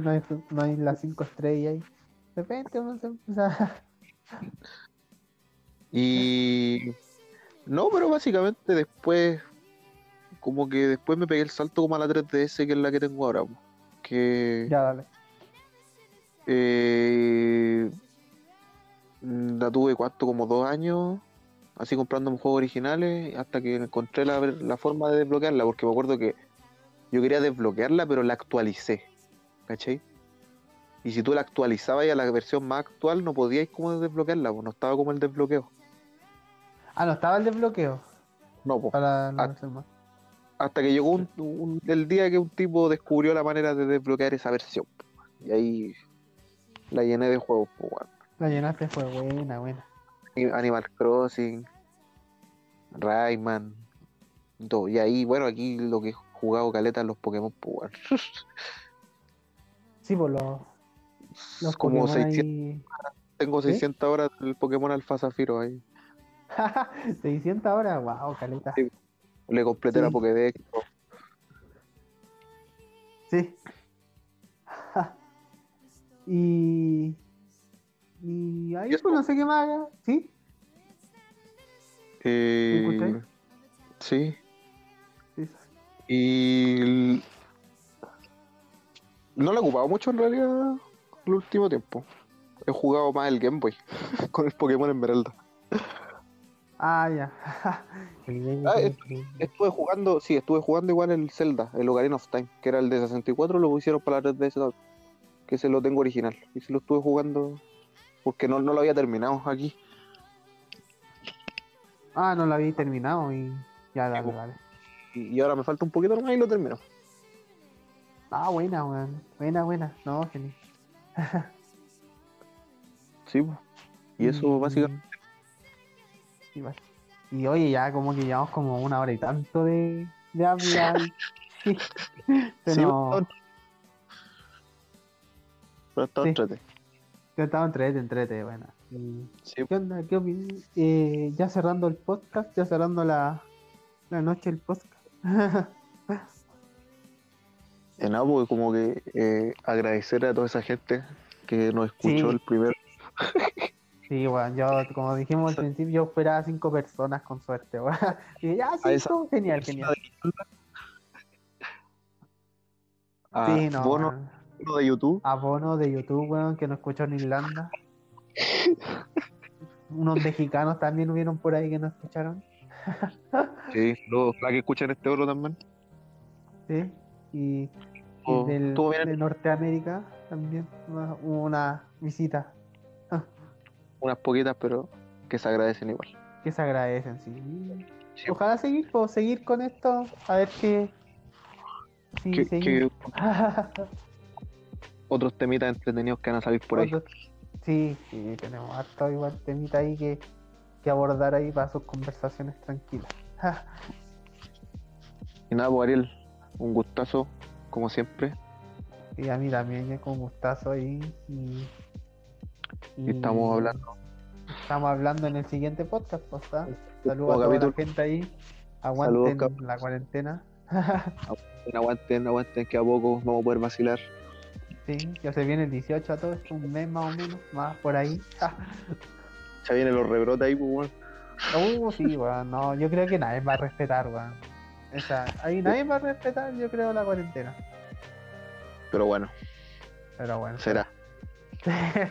no, hay, no hay las cinco estrellas ahí. De repente uno se empieza... Y no, pero básicamente después como que después me pegué el salto como a la 3DS, que es la que tengo ahora. Que. Ya, dale. Eh, la tuve cuánto, como dos años, así comprando juegos originales, hasta que encontré la, la forma de desbloquearla, porque me acuerdo que yo quería desbloquearla, pero la actualicé. ¿Cachai? Y si tú la actualizabas a la versión más actual, no podíais como desbloquearla, pues no estaba como el desbloqueo. Ah, no estaba el desbloqueo. No, pues. Para la versión más hasta que llegó un, el día que un tipo descubrió la manera de desbloquear esa versión. Y ahí la llené de juegos, pues, La llenaste fue buena, buena. Animal Crossing, Rayman, todo. Y ahí, bueno, aquí lo que he jugado caleta los Pokémon, pues, [LAUGHS] Sí, pues los, los Como 600, Tengo 600 horas del Pokémon Alfa Zafiro ahí. [LAUGHS] 600 horas, wow, caleta. Le completé la Pokédex. Sí. [LAUGHS] y. Y ahí pues no sé qué más haga. ¿Sí? Eh, sí. sí. Y. No lo he ocupado mucho en realidad el último tiempo. He jugado más el Game Boy [LAUGHS] con el Pokémon Esmeralda. Ah, ya. [LAUGHS] ah, estuve jugando, sí, estuve jugando igual el Zelda, el Ocarina of Time, que era el de 64, lo hicieron para la 3DS, que se lo tengo original. Y se lo estuve jugando porque no, no lo había terminado aquí. Ah, no lo había terminado y ya, dale, dale. Y, ahora me falta un poquito más y lo termino. Ah, buena, weón. Buena, buena. No, genial. Sí, y eso básicamente y oye, ya como que llevamos como una hora y tanto de, de hablar. [LAUGHS] sí, pero está sí. entrete. Estaba entrete, entrete, bueno. ¿Qué onda? ¿Qué? Eh, ya cerrando el podcast, ya cerrando la, la noche del podcast. [LAUGHS] en algo como que eh, agradecer a toda esa gente que nos escuchó el primer Sí, bueno, yo, como dijimos al principio, yo esperaba cinco personas con suerte, weón. [LAUGHS] Y ya, cinco, genial, genial. sí, no. Bono, de YouTube. Abono de YouTube, weón, que no escuchó en Irlanda. Unos mexicanos también hubieron por ahí que no escucharon. sí, los que escuchan este oro también. Sí, y, del, de Norteamérica también hubo una visita [LAUGHS] unas poquitas, pero que se agradecen igual. Que se agradecen, sí. Ojalá seguir, seguir con esto, a ver qué. Sí, [LAUGHS] otros temitas entretenidos que van a salir por ahí. Sí, sí, tenemos harto igual temita ahí que, que abordar ahí para sus conversaciones tranquilas. [LAUGHS] y nada, pues Ariel, un gustazo, como siempre. Y a mí también, con gustazo ahí. Y y estamos hablando. estamos hablando en el siguiente podcast, pues, ¿está? Saludos a toda la gente ahí. Aguanten Saludos, la cuarentena. Aguanten, aguanten que a poco vamos a poder vacilar. Sí, ya se viene el 18 a todo esto, un mes más o menos, más por ahí. Ya vienen los rebrotes ahí, pues, weón. Uh, sí, weón, no, yo creo que nadie va a respetar, weón. O sea, ahí nadie va a respetar, yo creo, la cuarentena. Pero bueno, Pero bueno. será. [LAUGHS]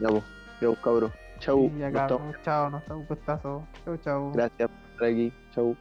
Ya, pues, ya, pues, cabros. Chau. Sí, ya acabamos. Chao, nos estamos un gustazo. Chau, chau. Gracias por estar aquí. Chau.